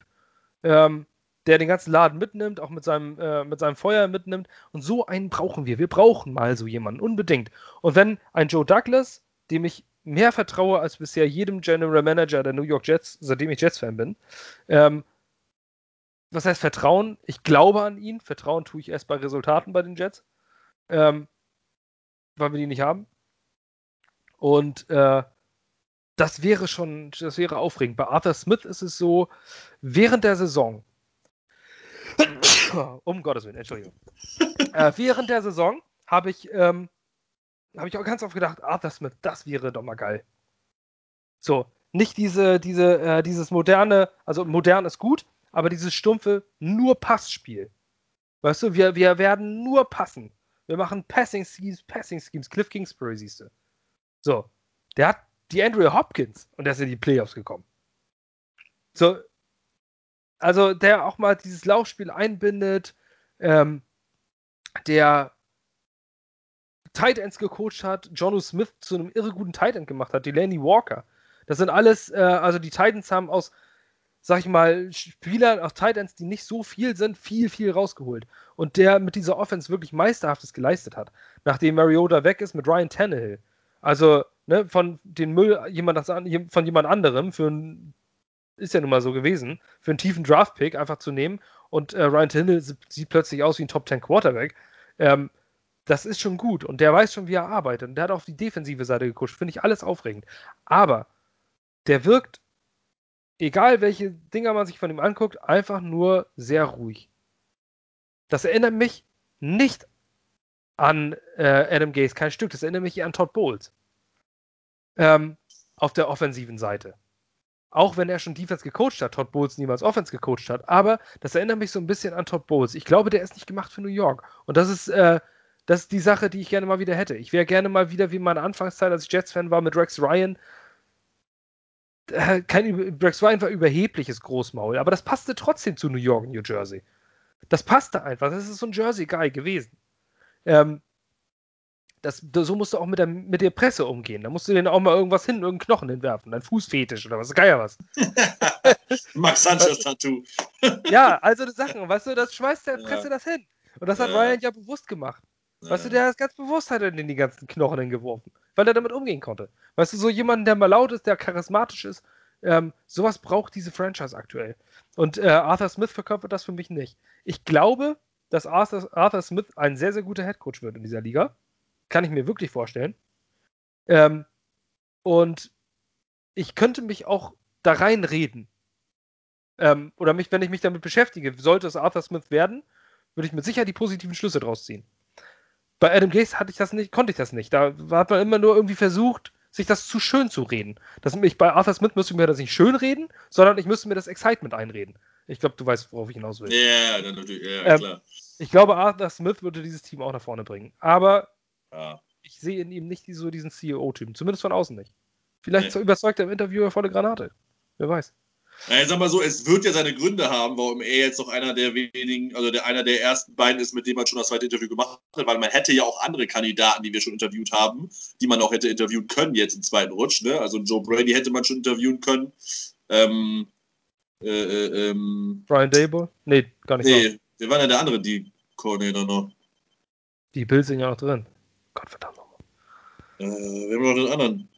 ähm, der den ganzen Laden mitnimmt, auch mit seinem, äh, mit seinem Feuer mitnimmt. Und so einen brauchen wir. Wir brauchen mal so jemanden, unbedingt. Und wenn ein Joe Douglas, dem ich mehr vertraue als bisher jedem General Manager der New York Jets, seitdem ich Jets-Fan bin. Ähm, was heißt Vertrauen? Ich glaube an ihn. Vertrauen tue ich erst bei Resultaten bei den Jets, ähm, weil wir die nicht haben. Und äh, das wäre schon, das wäre aufregend. Bei Arthur Smith ist es so, während der Saison, um Gottes Willen, Entschuldigung, äh, während der Saison habe ich, ähm, habe ich auch ganz oft gedacht, Arthur Smith, das wäre doch mal geil. So, nicht diese, diese, äh, dieses moderne, also modern ist gut, aber dieses stumpfe nur Passspiel. Weißt du, wir, wir werden nur passen. Wir machen Passing Schemes, Passing Schemes. Cliff Kingsbury siehst du. So, der hat die Andrew Hopkins und der ist in die Playoffs gekommen. So, also der auch mal dieses Laufspiel einbindet, ähm, der Tight Ends gecoacht hat, Jono Smith zu einem irre guten Tight End gemacht hat, Delaney Walker. Das sind alles, äh, also die Titans haben aus, sag ich mal, Spielern, auch Tight Ends, die nicht so viel sind, viel, viel rausgeholt. Und der mit dieser Offense wirklich Meisterhaftes geleistet hat, nachdem Mariota weg ist mit Ryan Tannehill. Also, ne, von den Müll jemand, von jemand anderem für ein, ist ja nun mal so gewesen, für einen tiefen Draft-Pick einfach zu nehmen und äh, Ryan Tannehill sieht plötzlich aus wie ein Top 10 Quarterback. Ähm, das ist schon gut und der weiß schon, wie er arbeitet. Und der hat auf die defensive Seite gekuscht. Finde ich alles aufregend. Aber der wirkt, egal welche Dinger man sich von ihm anguckt, einfach nur sehr ruhig. Das erinnert mich nicht an äh, Adam Gaze, kein Stück. Das erinnert mich an Todd Bowles. Ähm, auf der offensiven Seite. Auch wenn er schon Defense gecoacht hat, Todd Bowles niemals Offense gecoacht hat. Aber das erinnert mich so ein bisschen an Todd Bowles. Ich glaube, der ist nicht gemacht für New York. Und das ist, äh, das ist die Sache, die ich gerne mal wieder hätte. Ich wäre gerne mal wieder wie meine Anfangszeit, als ich Jets-Fan war, mit Rex Ryan. Äh, kein, Rex Ryan war überhebliches Großmaul, aber das passte trotzdem zu New York und New Jersey. Das passte einfach. Das ist so ein Jersey-Guy gewesen. Ähm, das, so musst du auch mit der, mit der Presse umgehen. Da musst du denen auch mal irgendwas hin, irgendeinen Knochen hinwerfen, dein Fußfetisch oder was, geil was. Max Sanchez-Tattoo. ja, also die Sachen, weißt du, das schmeißt der Presse ja. das hin. Und das hat. Ryan ja bewusst gemacht. Weißt du, der ist ganz bewusst hat er in die ganzen Knochen hingeworfen, weil er damit umgehen konnte. Weißt du, so jemand, der mal laut ist, der charismatisch ist, ähm, sowas braucht diese Franchise aktuell. Und äh, Arthur Smith verkörpert das für mich nicht. Ich glaube, dass Arthur, Arthur Smith ein sehr, sehr guter Headcoach wird in dieser Liga. Kann ich mir wirklich vorstellen. Ähm, und ich könnte mich auch da reinreden. Ähm, oder mich, wenn ich mich damit beschäftige, sollte es Arthur Smith werden, würde ich mit Sicherheit die positiven Schlüsse draus ziehen. Bei Adam Gaze hatte ich das nicht, konnte ich das nicht. Da hat man immer nur irgendwie versucht, sich das zu schön zu reden. Das, ich, bei Arthur Smith müsste ich mir das nicht schön reden, sondern ich müsste mir das Excitement einreden. Ich glaube, du weißt, worauf ich hinaus will. Ja, yeah, natürlich, ja, ähm, klar. Ich glaube, Arthur Smith würde dieses Team auch nach vorne bringen. Aber ja. ich sehe in ihm nicht so diesen CEO-Typen. Zumindest von außen nicht. Vielleicht nee. überzeugt er im Interview volle Granate. Wer weiß. Naja, sag mal so, es wird ja seine Gründe haben, warum er jetzt noch einer der wenigen, also der, einer der ersten beiden ist, mit dem man schon das zweite Interview gemacht hat, weil man hätte ja auch andere Kandidaten, die wir schon interviewt haben, die man auch hätte interviewen können jetzt im zweiten Rutsch. Ne? Also Joe Brady hätte man schon interviewen können. Ähm, äh, äh, ähm, Brian Dable? Nee, gar nicht. Nee, so. wer war denn der andere, die Coordinator noch? Die Bills sind ja noch drin. Gott verdammt nochmal. Äh, wir haben noch den anderen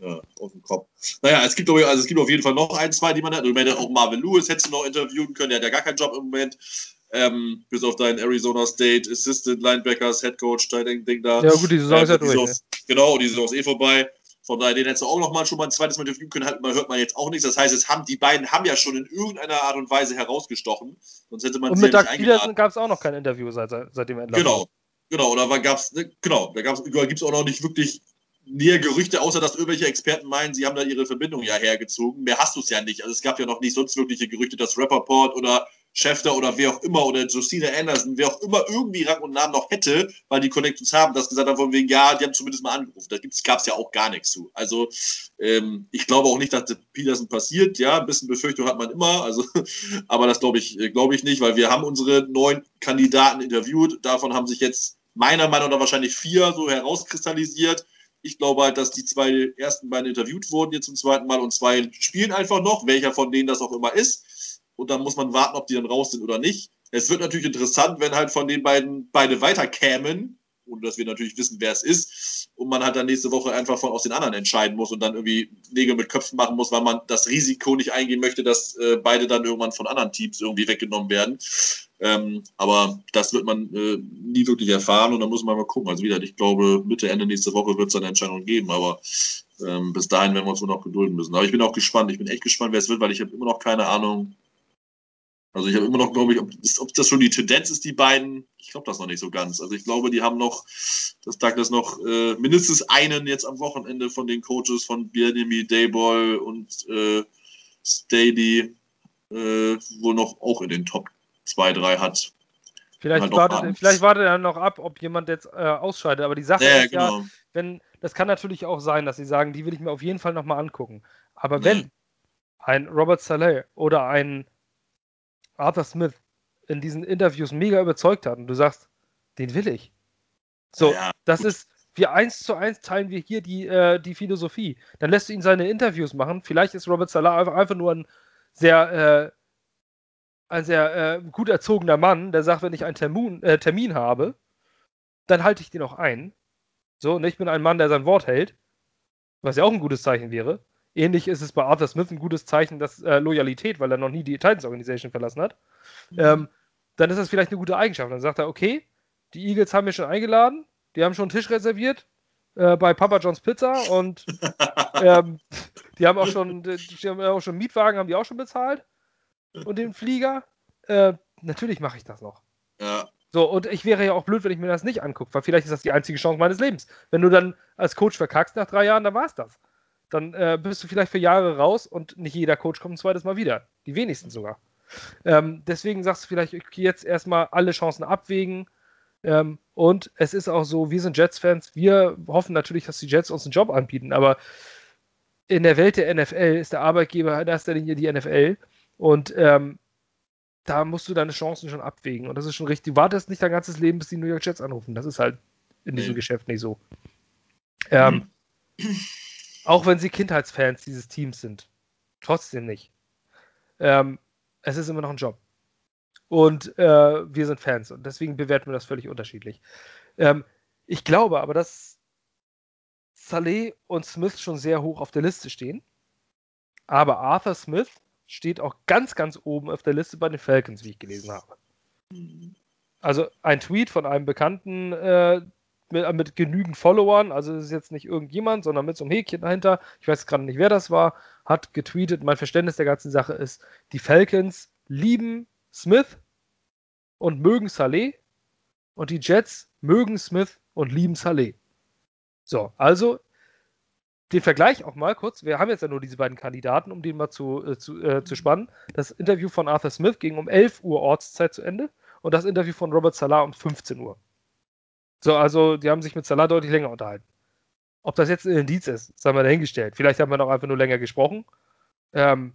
ja, auf dem Kopf. Naja, es gibt, also es gibt auf jeden Fall noch ein, zwei, die man hat. Ich meine, auch Marvin Lewis hättest du noch interviewen können, der hat ja gar keinen Job im Moment. Ähm, bis auf deinen Arizona State Assistant Linebackers, Head Coach, dein Ding da. Ja, gut, die Saison ist ja durch. Saison, Genau, die Saison ist eh vorbei. Von daher, den hättest du auch noch mal schon mal ein zweites Mal interviewen können, hat, man, hört man jetzt auch nichts. Das heißt, es haben, die beiden haben ja schon in irgendeiner Art und Weise herausgestochen. Sonst hätte man Und mit ja Doug Peterson gab es auch noch kein Interview seit, seit dem Ende. Genau, genau. Oder gab es, ne, genau, da gibt es auch noch nicht wirklich näher Gerüchte, außer dass irgendwelche Experten meinen, sie haben da ihre Verbindung ja hergezogen. Mehr hast du es ja nicht. Also es gab ja noch nicht sonst wirkliche Gerüchte, dass Rapperport oder Schäfter oder wer auch immer oder Justina Anderson, wer auch immer irgendwie Rang und Namen noch hätte, weil die Connections haben, das gesagt haben von wegen, ja, die haben zumindest mal angerufen. Da gab es ja auch gar nichts zu. Also ähm, ich glaube auch nicht, dass das Peterson passiert. Ja, ein bisschen Befürchtung hat man immer. Also, aber das glaube ich, glaube ich nicht, weil wir haben unsere neun Kandidaten interviewt. Davon haben sich jetzt meiner Meinung nach wahrscheinlich vier so herauskristallisiert. Ich glaube halt, dass die zwei ersten beiden interviewt wurden jetzt zum zweiten Mal und zwei spielen einfach noch, welcher von denen das auch immer ist. Und dann muss man warten, ob die dann raus sind oder nicht. Es wird natürlich interessant, wenn halt von den beiden beide weiterkämen, ohne dass wir natürlich wissen, wer es ist. Und man halt dann nächste Woche einfach von aus den anderen entscheiden muss und dann irgendwie Nägel mit Köpfen machen muss, weil man das Risiko nicht eingehen möchte, dass äh, beide dann irgendwann von anderen Teams irgendwie weggenommen werden. Ähm, aber das wird man äh, nie wirklich erfahren und da muss man mal gucken. Also wieder, ich glaube, Mitte, Ende nächste Woche wird es eine Entscheidung geben. Aber ähm, bis dahin werden wir uns wohl noch gedulden müssen. Aber ich bin auch gespannt. Ich bin echt gespannt, wer es wird, weil ich habe immer noch keine Ahnung. Also ich habe immer noch, glaube ich, ob, ob, das schon die Tendenz ist, die beiden. Ich glaube das noch nicht so ganz. Also ich glaube, die haben noch, dass Douglas noch äh, mindestens einen jetzt am Wochenende von den Coaches von Bienemy, Dayball und äh, Staley äh, wohl noch auch in den Top 2, 3 hat. Vielleicht, halt wartet, vielleicht wartet er noch ab, ob jemand jetzt äh, ausscheidet. Aber die Sache ja, ist genau. ja, wenn, das kann natürlich auch sein, dass sie sagen, die will ich mir auf jeden Fall nochmal angucken. Aber wenn mhm. ein Robert Saleh oder ein Arthur Smith in diesen Interviews mega überzeugt hat und du sagst, den will ich. So, ja, das gut. ist, wir eins zu eins teilen wir hier die, äh, die Philosophie. Dann lässt du ihn seine Interviews machen. Vielleicht ist Robert Salah einfach, einfach nur ein sehr, äh, ein sehr äh, gut erzogener Mann, der sagt, wenn ich einen Termin, äh, Termin habe, dann halte ich den auch ein. So, und ich bin ein Mann, der sein Wort hält, was ja auch ein gutes Zeichen wäre. Ähnlich ist es bei Arthur Smith ein gutes Zeichen, dass äh, Loyalität, weil er noch nie die Titans Organisation verlassen hat. Mhm. Ähm, dann ist das vielleicht eine gute Eigenschaft. Dann sagt er, okay, die Eagles haben mich schon eingeladen, die haben schon einen Tisch reserviert äh, bei Papa John's Pizza und ähm, die haben auch schon, die haben auch schon Mietwagen, haben die auch schon bezahlt und den Flieger. Äh, natürlich mache ich das noch. Ja. So, und ich wäre ja auch blöd, wenn ich mir das nicht angucke, weil vielleicht ist das die einzige Chance meines Lebens. Wenn du dann als Coach verkackst nach drei Jahren, dann war es das. Dann äh, bist du vielleicht für Jahre raus und nicht jeder Coach kommt ein zweites Mal wieder. Die wenigsten sogar. Ähm, deswegen sagst du vielleicht, okay, jetzt erstmal alle Chancen abwägen. Ähm, und es ist auch so, wir sind Jets-Fans, wir hoffen natürlich, dass die Jets uns einen Job anbieten, aber in der Welt der NFL ist der Arbeitgeber in erster Linie die NFL. Und ähm, da musst du deine Chancen schon abwägen. Und das ist schon richtig. Du wartest nicht dein ganzes Leben, bis die New York Jets anrufen. Das ist halt in diesem nee. Geschäft nicht so. Ähm, auch wenn sie Kindheitsfans dieses Teams sind. Trotzdem nicht. Ähm, es ist immer noch ein Job. Und äh, wir sind Fans und deswegen bewerten wir das völlig unterschiedlich. Ähm, ich glaube aber, dass Saleh und Smith schon sehr hoch auf der Liste stehen. Aber Arthur Smith steht auch ganz, ganz oben auf der Liste bei den Falcons, wie ich gelesen habe. Also ein Tweet von einem Bekannten äh, mit, mit, genügend Followern, also es ist jetzt nicht irgendjemand, sondern mit so einem Häkchen dahinter, ich weiß gerade nicht, wer das war, hat getweetet, mein Verständnis der ganzen Sache ist, die Falcons lieben Smith und mögen Saleh und die Jets mögen Smith und lieben Saleh. So, also den Vergleich auch mal kurz. Wir haben jetzt ja nur diese beiden Kandidaten, um den mal zu, äh, zu, äh, zu spannen. Das Interview von Arthur Smith ging um 11 Uhr Ortszeit zu Ende und das Interview von Robert Salah um 15 Uhr. So, also die haben sich mit Salah deutlich länger unterhalten. Ob das jetzt ein Indiz ist, sei mal dahingestellt. Vielleicht haben wir noch einfach nur länger gesprochen. Ähm,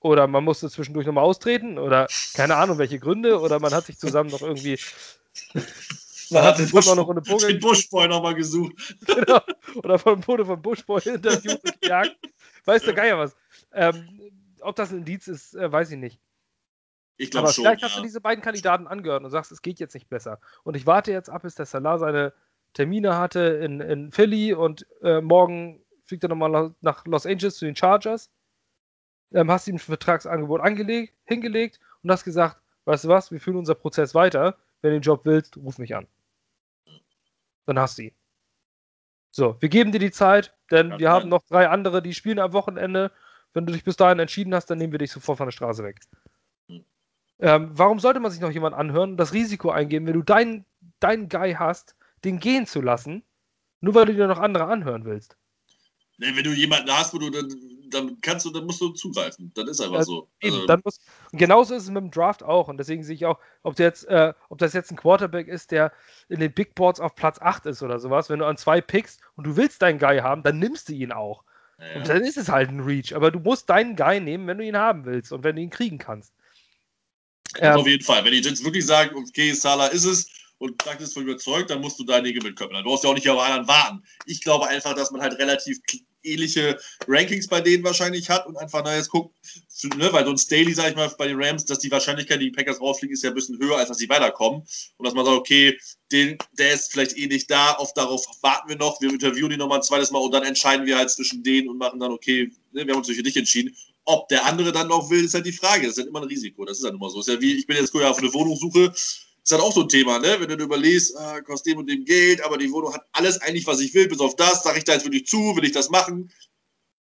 oder man musste zwischendurch nochmal austreten oder keine Ahnung, welche Gründe. Oder man hat sich zusammen noch irgendwie man hat den, Busch, noch eine Poker den Buschboy nochmal gesucht. Genau. Oder von wurde von Buschboy interviewt und gejagt. Weiß der Geier was. Ähm, ob das ein Indiz ist, äh, weiß ich nicht. Ich glaube schon. Vielleicht ja. hast du diese beiden Kandidaten angehört und sagst, es geht jetzt nicht besser. Und ich warte jetzt ab, bis der Salah seine Termine hatte in, in Philly und äh, morgen fliegt er nochmal nach Los Angeles zu den Chargers. Ähm, hast ihm ein Vertragsangebot angelegt, hingelegt und hast gesagt, weißt du was, wir führen unser Prozess weiter. Wenn du den Job willst, ruf mich an dann hast du ihn. So, wir geben dir die Zeit, denn ja, wir haben noch drei andere, die spielen am Wochenende. Wenn du dich bis dahin entschieden hast, dann nehmen wir dich sofort von der Straße weg. Hm. Ähm, warum sollte man sich noch jemand anhören und das Risiko eingehen, wenn du deinen, deinen Guy hast, den gehen zu lassen, nur weil du dir noch andere anhören willst? Wenn du jemanden hast, wo du dann, kannst du, dann musst du zugreifen. Dann ist einfach ja, so. Eben, also, dann muss, und genauso ist es mit dem Draft auch. Und deswegen sehe ich auch, ob, jetzt, äh, ob das jetzt ein Quarterback ist, der in den Big Boards auf Platz 8 ist oder sowas. Wenn du an zwei pickst und du willst deinen Guy haben, dann nimmst du ihn auch. Ja. Und dann ist es halt ein Reach. Aber du musst deinen Guy nehmen, wenn du ihn haben willst und wenn du ihn kriegen kannst. Ähm, auf jeden Fall. Wenn die jetzt wirklich sagen, okay, Salah ist es, und praktisch von überzeugt, dann musst du deine Dinge mitköpfen. Dann brauchst du auch nicht auf anderen warten. Ich glaube einfach, dass man halt relativ ähnliche Rankings bei denen wahrscheinlich hat und einfach na jetzt guckt, ne, weil sonst Daily, sag ich mal, bei den Rams, dass die Wahrscheinlichkeit, die Packers rausfliegen, ist ja ein bisschen höher, als dass sie weiterkommen. Und dass man sagt, okay, den, der ist vielleicht eh nicht da, auf darauf warten wir noch, wir interviewen ihn nochmal ein zweites Mal und dann entscheiden wir halt zwischen denen und machen dann, okay, ne, wir haben uns für dich entschieden. Ob der andere dann noch will, ist halt die Frage. Das ist halt immer ein Risiko. Das ist halt immer so. Ist ja wie, ich bin jetzt auf eine Wohnungssuche ist halt auch so ein Thema, ne? Wenn du überlegst, ah, kostet dem und dem Geld, aber die Wohnung hat alles eigentlich, was ich will, bis auf das, sage ich da jetzt wirklich zu, will ich das machen,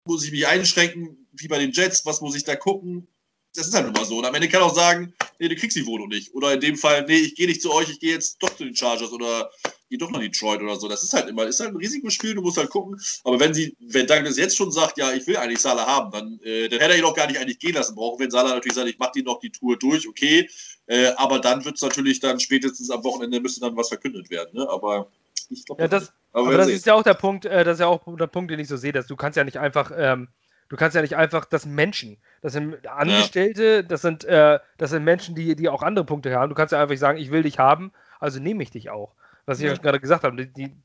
muss ich mich einschränken, wie bei den Jets, was muss ich da gucken? Das ist halt immer so. Und am Ende kann auch sagen, nee, du kriegst die Wohnung nicht. Oder in dem Fall, nee, ich gehe nicht zu euch, ich gehe jetzt doch zu den Chargers oder gehe doch nach Detroit oder so. Das ist halt immer, ist halt ein Risikospiel, du musst halt gucken. Aber wenn sie, wenn Douglas jetzt schon sagt, ja, ich will eigentlich Salah haben, dann, äh, dann hätte er ihn auch gar nicht eigentlich gehen lassen brauchen. Wenn Salah natürlich sagt, ich mache die noch die Tour durch, okay. Äh, aber dann wird es natürlich dann spätestens am Wochenende müsste dann was verkündet werden. Ne? Aber ich glaube, ja, das, aber, aber das ist ja auch der Punkt, äh, das ist ja auch der Punkt, den ich so sehe, dass du kannst ja nicht einfach, ähm, du kannst ja nicht einfach, das Menschen, das sind Angestellte, ja. das sind, äh, das sind Menschen, die, die auch andere Punkte haben. Du kannst ja einfach sagen, ich will dich haben, also nehme ich dich auch. Was ich ja. gerade gesagt habe, die,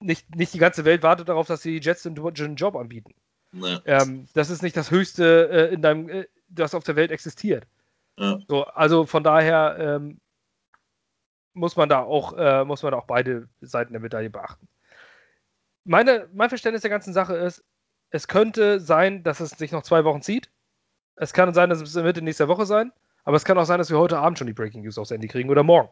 nicht, nicht die ganze Welt wartet darauf, dass die Jets einen Job anbieten. Ja. Ähm, das ist nicht das Höchste äh, in deinem, äh, das auf der Welt existiert. Ja. So, also von daher ähm, muss man da auch, äh, muss man auch beide Seiten der Medaille beachten. Meine, mein Verständnis der ganzen Sache ist, es könnte sein, dass es sich noch zwei Wochen zieht. Es kann sein, dass es Mitte nächster Woche sein, aber es kann auch sein, dass wir heute Abend schon die Breaking News aufs Handy kriegen oder morgen.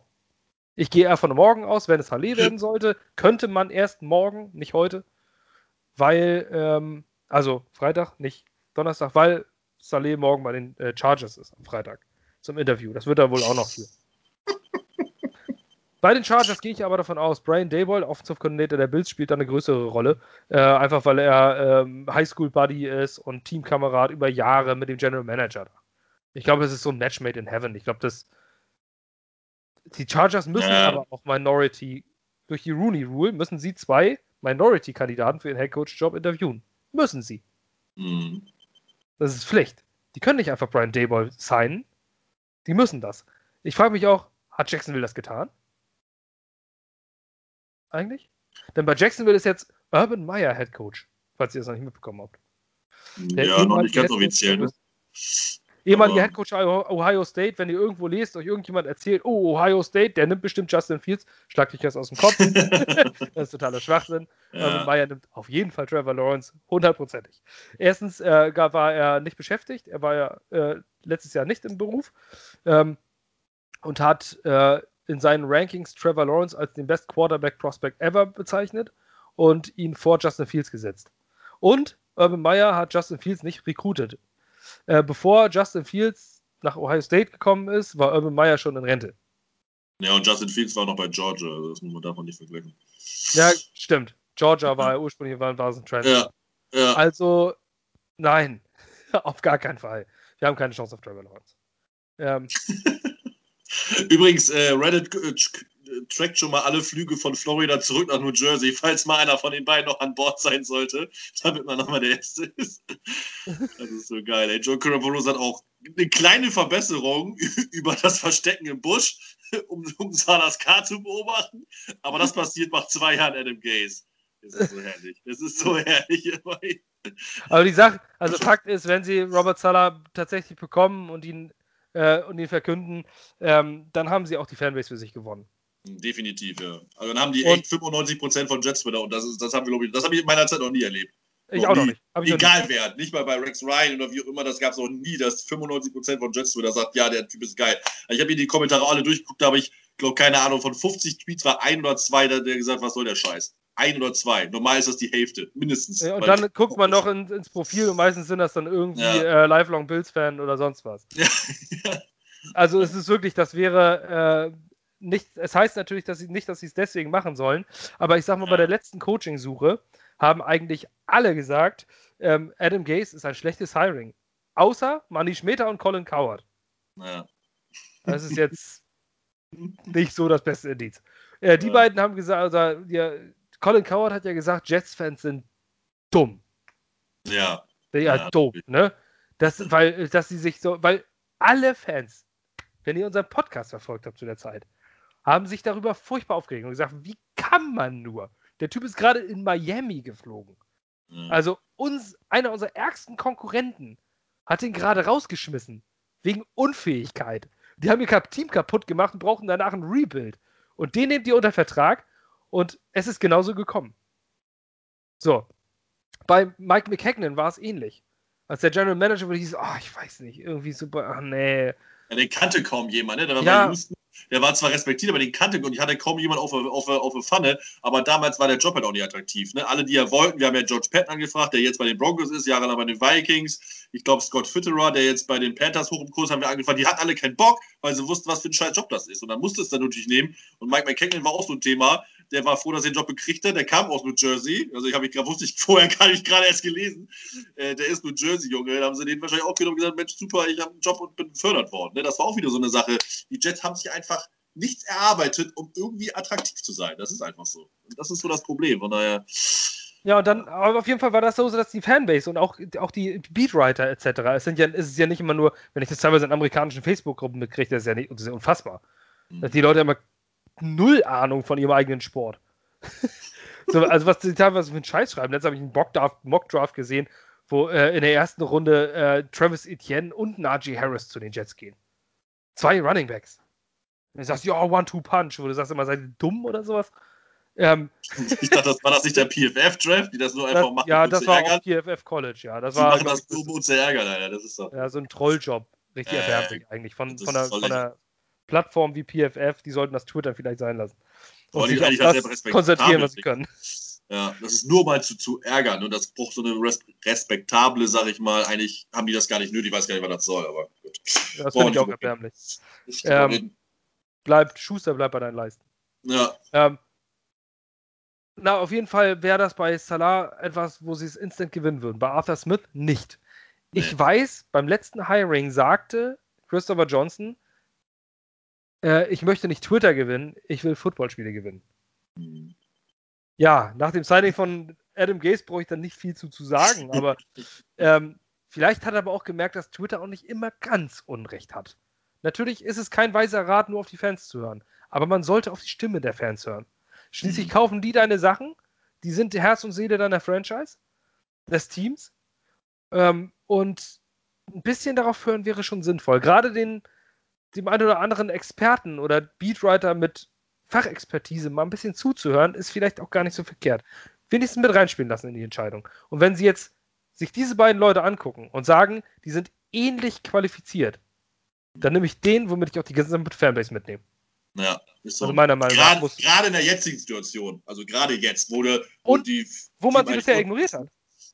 Ich gehe eher von morgen aus, wenn es Halle werden sollte, könnte man erst morgen, nicht heute, weil, ähm, also Freitag, nicht Donnerstag, weil Saleh morgen bei den äh, Chargers ist am Freitag zum Interview. Das wird er wohl auch noch führen. Bei den Chargers gehe ich aber davon aus, Brian Dayball, Offensive Coordinator der Bills, spielt da eine größere Rolle. Äh, einfach weil er ähm, Highschool-Buddy ist und Teamkamerad über Jahre mit dem General Manager. Ich glaube, es ist so ein Match made in heaven. Ich glaube, das. Die Chargers müssen ja. aber auch Minority, durch die Rooney Rule, müssen sie zwei Minority-Kandidaten für ihren Headcoach-Job interviewen. Müssen sie. Mhm. Das ist Pflicht. Die können nicht einfach Brian Dayball signen. Die müssen das. Ich frage mich auch, hat Jacksonville das getan? eigentlich? Denn bei Jacksonville ist jetzt Urban Meyer Head Coach, falls ihr das noch nicht mitbekommen habt. Der ja, noch nicht ganz offiziell. Ne? Ehemaliger Head Coach Ohio State, wenn ihr irgendwo lest, euch irgendjemand erzählt, oh, Ohio State, der nimmt bestimmt Justin Fields, schlag dich das aus dem Kopf. das ist totaler Schwachsinn. Ja. Urban Meyer nimmt auf jeden Fall Trevor Lawrence, hundertprozentig. Erstens äh, war er nicht beschäftigt, er war ja äh, letztes Jahr nicht im Beruf ähm, und hat äh, in seinen Rankings Trevor Lawrence als den Best Quarterback Prospect ever bezeichnet und ihn vor Justin Fields gesetzt. Und Urban Meyer hat Justin Fields nicht recruited. Äh, bevor Justin Fields nach Ohio State gekommen ist, war Urban Meyer schon in Rente. Ja, und Justin Fields war noch bei Georgia, also das muss man davon nicht vergleichen. Ja, stimmt. Georgia war er ursprünglich war, war ein Transfer. Ja, ja. Also, nein, auf gar keinen Fall. Wir haben keine Chance auf Trevor Lawrence. Ähm, Übrigens, äh, Reddit äh, trackt schon mal alle Flüge von Florida zurück nach New Jersey, falls mal einer von den beiden noch an Bord sein sollte, damit man nochmal der Erste ist. Das ist so geil. Ey. Joe Caraboros hat auch eine kleine Verbesserung über das Verstecken im Busch, um, um Salas K zu beobachten. Aber das passiert nach zwei Jahren Adam Gaze. Das ist so herrlich. Das ist so herrlich. Aber die Sache, also Fakt ist, wenn sie Robert Sala tatsächlich bekommen und ihn äh, und ihn verkünden, ähm, dann haben sie auch die Fanbase für sich gewonnen. Definitiv, ja. Also dann haben die und, echt 95% von Jets wieder und das, ist, das haben wir, glaube ich, das habe ich in meiner Zeit noch nie erlebt. Ich noch auch nie. noch nicht. Egal wer, nicht mal bei Rex Ryan oder wie auch immer, das gab es noch nie, dass 95% von Jets Twitter sagt, ja, der Typ ist geil. Ich habe hier die Kommentare alle durchgeguckt, da habe ich, glaube keine Ahnung, von 50 Tweets war ein oder zwei, der, der gesagt, was soll der Scheiß? ein oder zwei. Normal ist das die Hälfte, mindestens. Ja, und dann guckt man noch in, ins Profil und meistens sind das dann irgendwie ja. äh, Lifelong Bills-Fan oder sonst was. Ja. Also es ist wirklich, das wäre äh, nicht, es heißt natürlich dass sie, nicht, dass sie es deswegen machen sollen, aber ich sag mal, bei der letzten Coaching-Suche haben eigentlich alle gesagt, ähm, Adam Gase ist ein schlechtes Hiring. Außer Manny Schmeter und Colin Coward. Ja. Das ist jetzt nicht so das beste Indiz. Äh, die ja. beiden haben gesagt, also, ja, Colin Coward hat ja gesagt, Jets-Fans sind dumm. Ja. Ja, ja dumm, ne? Das, weil, dass sie sich so, weil alle Fans, wenn ihr unseren Podcast verfolgt habt zu der Zeit, haben sich darüber furchtbar aufgeregt und gesagt, wie kann man nur? Der Typ ist gerade in Miami geflogen. Mhm. Also uns, einer unserer ärgsten Konkurrenten hat ihn gerade rausgeschmissen. Wegen Unfähigkeit. Die haben ihr Team kaputt gemacht und brauchen danach ein Rebuild. Und den nehmt ihr unter Vertrag und es ist genauso gekommen. So. Bei Mike McHagnon war es ähnlich. Als der General Manager wurde, hieß, oh, ich weiß nicht, irgendwie super, ach nee, Ja, den kannte kaum jemand, ne? Der war ja. bei Houston der war zwar respektiert, aber den kannte und ich hatte kaum jemand auf, auf, auf, auf Pfanne. Aber damals war der Job halt auch nicht attraktiv. Ne? Alle, die ja wollten, wir haben ja George Patton angefragt, der jetzt bei den Broncos ist, jahrelang bei den Vikings. Ich glaube, Scott Fitterer, der jetzt bei den Panthers hoch im Kurs, haben wir angefragt. Die hatten alle keinen Bock, weil sie wussten, was für ein scheiß Job das ist. Und dann musste es dann natürlich nehmen. Und Mike McKinnon war auch so ein Thema. Der war froh, dass er den Job gekriegt hat. Der kam aus New Jersey. Also ich habe ich gerade wusste ich vorher gar nicht gerade erst gelesen. Äh, der ist New Jersey Junge. Da haben sie den wahrscheinlich auch genommen und gesagt, Mensch, super, ich habe einen Job und bin befördert worden. Ne? Das war auch wieder so eine Sache. Die Jets haben sich einfach nichts erarbeitet, um irgendwie attraktiv zu sein. Das ist einfach so. Und das ist so das Problem. Von daher. Ja, und dann, aber auf jeden Fall war das so, dass die Fanbase und auch, auch die Beatwriter etc. Es sind ja, ist es ja nicht immer nur, wenn ich das teilweise in amerikanischen Facebook-Gruppen mitkriege, das ist ja nicht, das ist ja unfassbar. Mhm. Dass die Leute immer null Ahnung von ihrem eigenen Sport. so, also was sie teilweise für einen Scheiß schreiben. Letztes habe ich einen Mockdraft, Mockdraft gesehen, wo äh, in der ersten Runde äh, Travis Etienne und Najee Harris zu den Jets gehen. Zwei Running Backs. Und du sagst, ja, One-Two-Punch, wo du sagst immer, seid ihr dumm oder sowas. Ähm, ich dachte, das war das nicht der PFF-Draft, die das nur einfach das, machen. Ja, das war auch PFF College, ja. Das die war, machen das nur, um uns zu ärgern, Alter. Das ist so. Ja, so ein Trolljob. Richtig äh, erbärmlich eigentlich. Von, von, der, von der Plattform wie PFF, die sollten das Twitter vielleicht sein lassen. Und sich auf das konzentrieren, was sie können. Ja, das ist nur mal zu, zu ärgern und das braucht so eine respektable, sag ich mal. Eigentlich haben die das gar nicht nötig, ich weiß gar nicht, was das soll, aber gut. Das finde ich auch erbärmlich. Ähm, bleibt, Schuster bleibt bei deinen Leisten. Ja. Ähm, na, auf jeden Fall wäre das bei Salah etwas, wo sie es instant gewinnen würden. Bei Arthur Smith nicht. Nee. Ich weiß, beim letzten Hiring sagte Christopher Johnson, äh, ich möchte nicht Twitter gewinnen, ich will Footballspiele gewinnen. Mhm. Ja, nach dem Signing von Adam Gaze brauche ich dann nicht viel zu, zu sagen, aber ähm, vielleicht hat er aber auch gemerkt, dass Twitter auch nicht immer ganz Unrecht hat. Natürlich ist es kein weiser Rat, nur auf die Fans zu hören. Aber man sollte auf die Stimme der Fans hören. Schließlich mhm. kaufen die deine Sachen, die sind die Herz und Seele deiner Franchise, des Teams. Ähm, und ein bisschen darauf hören wäre schon sinnvoll. Gerade den, dem einen oder anderen Experten oder Beatwriter mit Fachexpertise mal ein bisschen zuzuhören, ist vielleicht auch gar nicht so verkehrt. Wenigstens mit reinspielen lassen in die Entscheidung. Und wenn sie jetzt sich diese beiden Leute angucken und sagen, die sind ähnlich qualifiziert, dann nehme ich den, womit ich auch die gesamte Fanbase mitnehme. Ja, ist so. Also meiner Meinung nach. Gerade in der jetzigen Situation, also gerade jetzt, wo, de, wo und die. Wo man sie bisher ignoriert hat.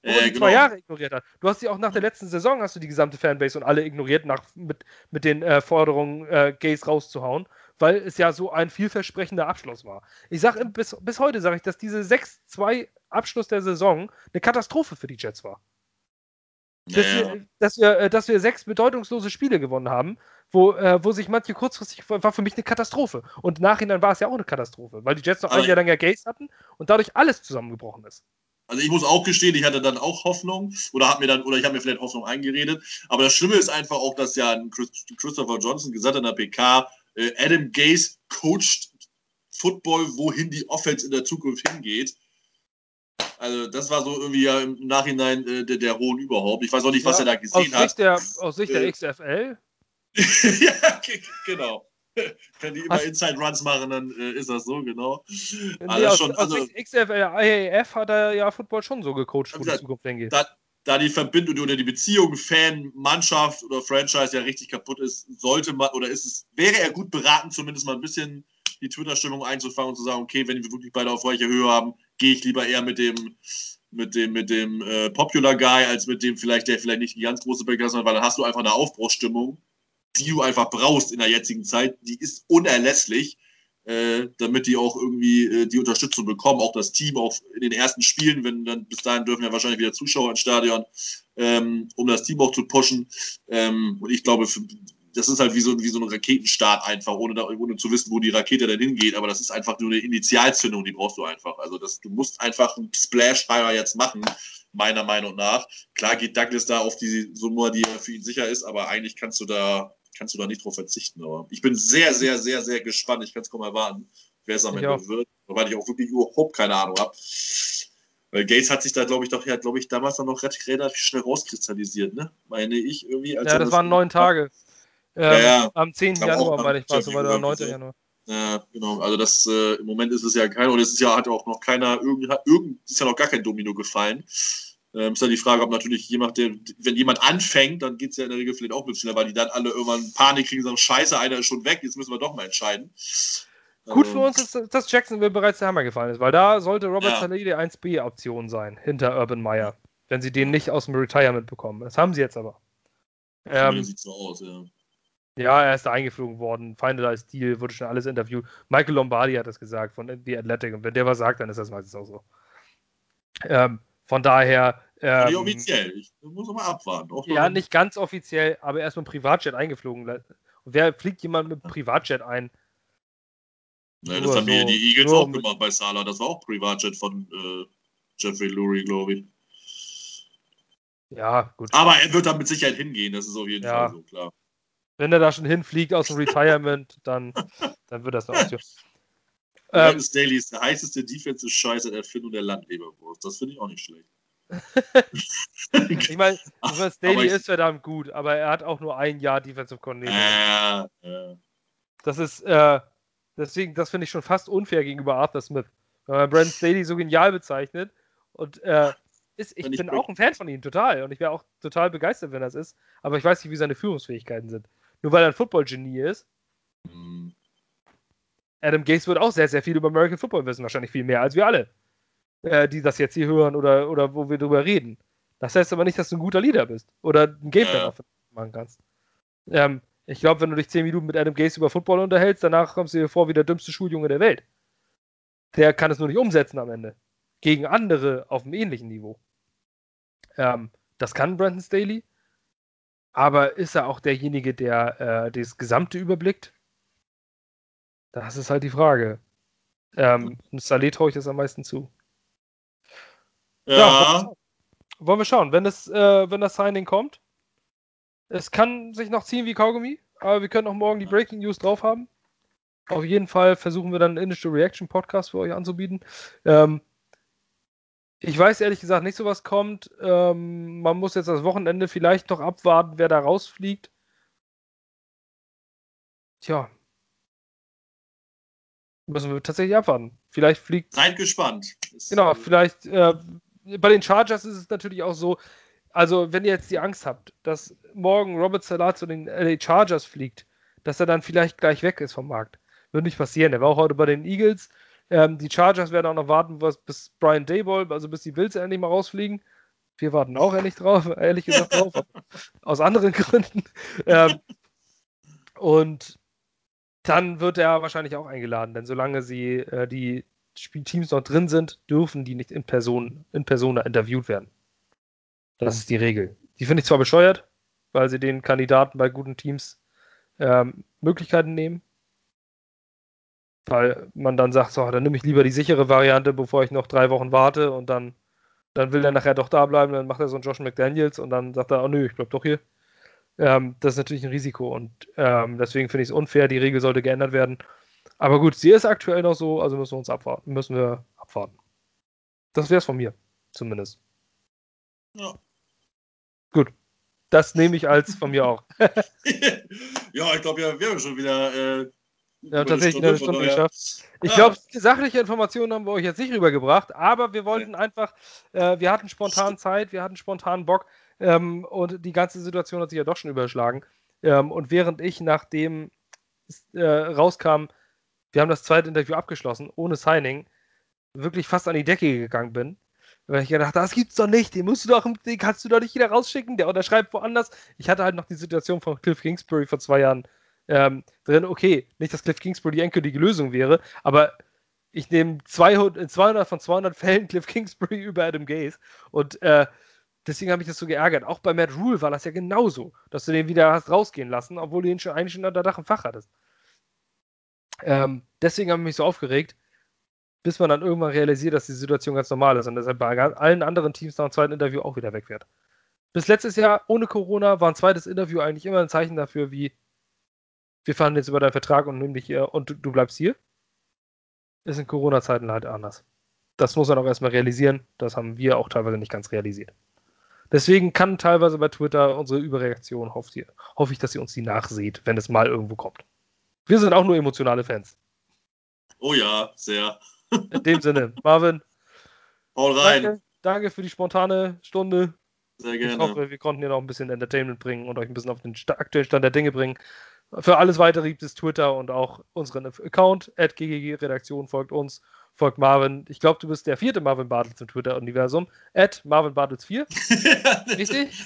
Wo man äh, die genau. zwei Jahre ignoriert hat. Du hast sie auch nach der letzten Saison, hast du die gesamte Fanbase und alle ignoriert, nach, mit, mit den äh, Forderungen, äh, Gays rauszuhauen, weil es ja so ein vielversprechender Abschluss war. Ich sage bis, bis heute, sage ich, dass diese 6-2 Abschluss der Saison eine Katastrophe für die Jets war. Dass, ja. wir, dass, wir, äh, dass wir sechs bedeutungslose Spiele gewonnen haben, wo, äh, wo sich manche kurzfristig war für mich eine Katastrophe. Und nachhinein war es ja auch eine Katastrophe, weil die Jets noch also, ein Jahr länger Gays hatten und dadurch alles zusammengebrochen ist. Also ich muss auch gestehen, ich hatte dann auch Hoffnung oder habe mir dann oder ich habe mir vielleicht Hoffnung eingeredet. Aber das Schlimme ist einfach auch, dass ja Christopher Johnson gesagt hat in der PK, äh, Adam Gaze coacht Football, wohin die Offense in der Zukunft hingeht. Also das war so irgendwie ja im Nachhinein äh, der, der Hohn überhaupt. Ich weiß auch nicht, was ja, er da gesehen aus hat. Sicht der, aus Sicht der äh, XFL? ja, genau. Wenn die immer Inside Runs machen, dann äh, ist das so, genau. Nee, aus, schon, aus also, XFL, IAF hat er ja Football schon so gecoacht, wo die Zukunft hingeht. Da, da die Verbindung oder die Beziehung Fan, Mannschaft oder Franchise ja richtig kaputt ist, sollte man oder ist es, wäre er gut beraten, zumindest mal ein bisschen die Twitter-Stimmung einzufangen und zu sagen, okay, wenn wir wirklich beide auf gleicher Höhe haben, gehe ich lieber eher mit dem mit dem, mit dem äh, Popular Guy, als mit dem vielleicht, der vielleicht nicht die ganz große Begeisterung hat, weil dann hast du einfach eine Aufbruchsstimmung, die du einfach brauchst in der jetzigen Zeit. Die ist unerlässlich, äh, damit die auch irgendwie äh, die Unterstützung bekommen, auch das Team, auch in den ersten Spielen, wenn dann bis dahin dürfen ja wahrscheinlich wieder Zuschauer ins Stadion, ähm, um das Team auch zu pushen. Ähm, und ich glaube, für, das ist halt wie so, wie so ein Raketenstart einfach, ohne, da, ohne zu wissen, wo die Rakete dann hingeht. Aber das ist einfach nur eine Initialzündung, die brauchst du einfach. Also das, du musst einfach einen Splash-Fire jetzt machen, meiner Meinung nach. Klar geht Douglas da auf die Summe, die für ihn sicher ist, aber eigentlich kannst du da, kannst du da nicht drauf verzichten. Aber ich bin sehr, sehr, sehr, sehr gespannt. Ich kann es kaum erwarten, wer es am Ende wird, weil ich auch wirklich überhaupt keine Ahnung habe. Weil Gates hat sich da, glaube ich, doch, ja, glaube ich, damals dann noch relativ schnell rauskristallisiert, ne? Meine ich irgendwie. ja, das waren neun Tage. Ähm, ja, ja. Am 10. Januar, meine ich, war es, oder am 9. Januar. Ja, genau. Also das äh, im Moment ist es ja keiner und es ist ja hat auch noch keiner irgend, irgend ist ja noch gar kein Domino gefallen. Ähm, ist dann die Frage, ob natürlich jemand, der, wenn jemand anfängt, dann geht es ja in der Regel vielleicht auch ein bisschen schneller, weil die dann alle irgendwann Panik kriegen und sagen, scheiße, einer ist schon weg, jetzt müssen wir doch mal entscheiden. Gut für uns ist, dass Jacksonville bereits der Hammer gefallen ist, weil da sollte Robert Ja. Saleh die 1B-Option sein, hinter Urban Meyer, wenn sie den nicht aus dem Retirement bekommen. Das haben sie jetzt aber. Ähm, Ähm, sieht so aus, ja. ja, er ist da eingeflogen worden, Finalized Deal, wurde schon alles interviewt. Michael Lombardi hat das gesagt von The Athletic und wenn der was sagt, dann ist das meistens auch so. Ähm, von daher, Aber nicht ähm, offiziell. Ich muss mal abwarten. Auch ja, nicht ganz offiziell, aber er ist mit dem Privatjet eingeflogen. Und wer fliegt jemand mit dem Privatjet ein? Nur das haben so- die Eagles auch gemacht bei Salah. Das war auch Privatjet von äh, Jeffrey Lurie, glaube ich. Ja, gut. Aber er wird da mit Sicherheit hingehen, das ist auf jeden Ja. Fall so, klar. Wenn er da schon hinfliegt aus dem Retirement, dann, dann wird das eine Option. Ähm, Staley ist der heißeste Defensive-Scheiß seit Erfindung der Landleberwurst. Das finde ich auch nicht schlecht. ich meine, Aber Staley ich- ist verdammt gut, aber er hat auch nur ein Jahr Defensive Coordinator. Äh, äh, Das ist, äh, deswegen, das finde ich schon fast unfair gegenüber Arthur Smith. Wenn man Brandon Staley so genial bezeichnet und äh, ist, ich ich bin auch ein Fan von ihm, total. Und ich wäre auch total begeistert, wenn das ist. Aber ich weiß nicht, wie seine Führungsfähigkeiten sind. Nur weil er ein Football-Genie ist. hm. Adam Gase wird auch sehr, sehr viel über American Football wissen, wahrscheinlich viel mehr als wir alle, äh, die das jetzt hier hören oder, oder wo wir drüber reden. Das heißt aber nicht, dass du ein guter Leader bist oder ein Gameplan machen kannst. Ähm, ich glaube, wenn du dich 10 Minuten mit Adam Gase über Football unterhältst, danach kommst du dir vor wie der dümmste Schuljunge der Welt. Der kann es nur nicht umsetzen am Ende. Gegen andere auf einem ähnlichen Niveau. Ähm, das kann Brandon Staley. Aber ist er auch derjenige, der äh, das Gesamte überblickt? Das ist halt die Frage. Ähm, Saleh traue ich das am meisten zu. Ja, Wollen wir schauen, wenn das, äh, wenn das Signing kommt. Es kann sich noch ziehen wie Kaugummi, aber wir können auch morgen die Breaking News drauf haben. Auf jeden Fall versuchen wir dann einen Initial Reaction Podcast für euch anzubieten. Ähm, ich weiß ehrlich gesagt nicht, so was kommt. Ähm, man muss jetzt das Wochenende vielleicht noch abwarten, wer da rausfliegt. Tja. Müssen wir tatsächlich abwarten. Vielleicht fliegt seid gespannt. Es- Genau, vielleicht äh, bei den Chargers ist es natürlich auch so, also wenn ihr jetzt die Angst habt, dass morgen Robert Salah zu den LA Chargers fliegt, dass er dann vielleicht gleich weg ist vom Markt. Wird nicht passieren. Er war auch heute bei den Eagles. Ähm, die Chargers werden auch noch warten, was, bis Brian Dayball, also bis die Bills endlich mal rausfliegen. Wir warten auch ehrlich drauf, ehrlich gesagt drauf, aus anderen Gründen. Ähm, und dann wird er wahrscheinlich auch eingeladen, denn solange sie äh, die Spielteams noch drin sind, dürfen die nicht in Person, in Persona interviewt werden. Das ist die Regel. Die finde ich zwar bescheuert, weil sie den Kandidaten bei guten Teams ähm, Möglichkeiten nehmen. Weil man dann sagt, so, dann nehme ich lieber die sichere Variante, bevor ich noch drei Wochen warte und dann, dann will er nachher doch da bleiben, dann macht er so einen Josh McDaniels und dann sagt er, oh nö, ich bleib doch hier. Ähm, das ist natürlich ein Risiko und ähm, deswegen finde ich es unfair, die Regel sollte geändert werden. Aber gut, sie ist aktuell noch so, also müssen wir uns abwarten, müssen wir abwarten. Das wäre es von mir, zumindest. Ja. Gut. Das nehme ich als von mir auch. ja, ich glaube, ja, wir haben schon wieder. Äh, Ja, tatsächlich eine Stunde daher- geschafft. Ich Ja. glaube, sachliche Informationen haben wir euch jetzt nicht rübergebracht, aber wir wollten einfach, äh, wir hatten spontan Zeit, wir hatten spontan Bock ähm, und die ganze Situation hat sich ja doch schon überschlagen. Ähm, und während ich, nachdem äh, rauskam, wir haben das zweite Interview abgeschlossen, ohne Signing, wirklich fast an die Decke gegangen bin, weil ich gedacht, das gibt's doch nicht, den musst du doch, den kannst du doch nicht wieder rausschicken, der unterschreibt woanders. Ich hatte halt noch die Situation von Cliff Kingsbury vor zwei Jahren ähm, drin, okay, nicht, dass Cliff Kingsbury die endgültige Lösung wäre, aber ich nehme 200, in 200 von 200 Fällen Cliff Kingsbury über Adam Gaze und äh, deswegen habe ich das so geärgert. Auch bei Matt Rule war das ja genauso, dass du den wieder hast rausgehen lassen, obwohl du ihn schon eigentlich schon unter Dach und Fach hattest. Ähm, deswegen habe ich mich so aufgeregt, bis man dann irgendwann realisiert, dass die Situation ganz normal ist und deshalb bei allen anderen Teams nach dem zweiten Interview auch wieder weg wird. Bis letztes Jahr ohne Corona war ein zweites Interview eigentlich immer ein Zeichen dafür, wie wir fahren jetzt über deinen Vertrag und nehmen dich hier und du, du bleibst hier. Ist in Corona-Zeiten halt anders. Das muss man auch erstmal realisieren. Das haben wir auch teilweise nicht ganz realisiert. Deswegen kann teilweise bei Twitter unsere Überreaktion, hoffe ich, hoffe ich, dass ihr uns die nachseht, wenn es mal irgendwo kommt. Wir sind auch nur emotionale Fans. Oh ja, sehr. In dem Sinne, Marvin, Haut rein. danke. danke für die spontane Stunde. Sehr gerne. Ich hoffe, wir konnten hier noch ein bisschen Entertainment bringen und euch ein bisschen auf den aktuellen Stand der Dinge bringen. Für alles weitere gibt es Twitter und auch unseren Account. At GGG Redaktion folgt uns, folgt Marvin. Ich glaube, du bist der vierte Marvin Bartels im Twitter-Universum. At Marvin Bartels 4. Richtig?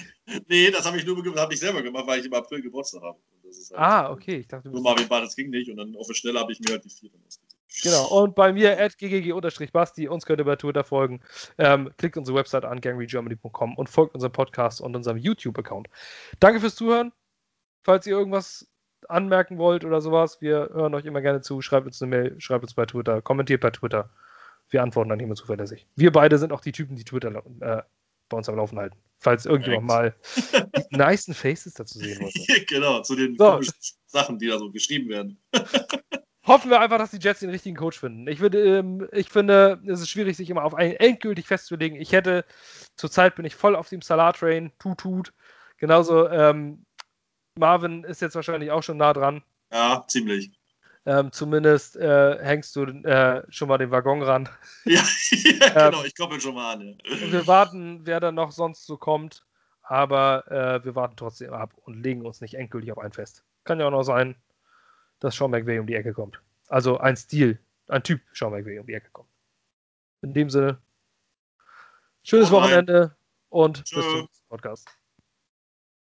Nee, das habe ich nur hab ich selber gemacht, weil ich im April Geburtstag habe. Halt ah, okay. Ich dachte, nur Marvin Bartels ging nicht und dann auf der Stelle habe ich mir halt die vier ausgesucht. Genau, und bei mir at ggg-basti, uns könnt ihr bei Twitter folgen. Ähm, klickt unsere Website an, gangregermany.com und folgt unserem Podcast und unserem YouTube-Account. Danke fürs Zuhören. Falls ihr irgendwas anmerken wollt oder sowas, wir hören euch immer gerne zu. Schreibt uns eine Mail, schreibt uns bei Twitter, kommentiert bei Twitter. Wir antworten dann immer zuverlässig. Wir beide sind auch die Typen, die Twitter äh, bei uns am Laufen halten. Falls irgendjemand mal die nicen Faces dazu sehen wollte. genau, zu den so. Sachen, die da so geschrieben werden. Hoffen wir einfach, dass die Jets den richtigen Coach finden. Ich, würde, ähm, ich finde, es ist schwierig, sich immer auf einen endgültig festzulegen. Ich hätte, zurzeit bin ich voll auf dem Salat-Train, tut, tut. Genauso, ähm, Marvin ist jetzt wahrscheinlich auch schon nah dran. Ja, ziemlich. Ähm, zumindest äh, hängst du äh, schon mal den Waggon ran. Ja, ja genau, ich koppel schon mal an. Ja. Wir warten, wer dann noch sonst so kommt, aber äh, wir warten trotzdem ab und legen uns nicht endgültig auf ein fest. Kann ja auch noch sein, dass Sean McVay um die Ecke kommt. Also ein Stil, ein Typ Sean McVay um die Ecke kommt. In dem Sinne, schönes Wochenende und Tschö. bis zum nächsten Podcast.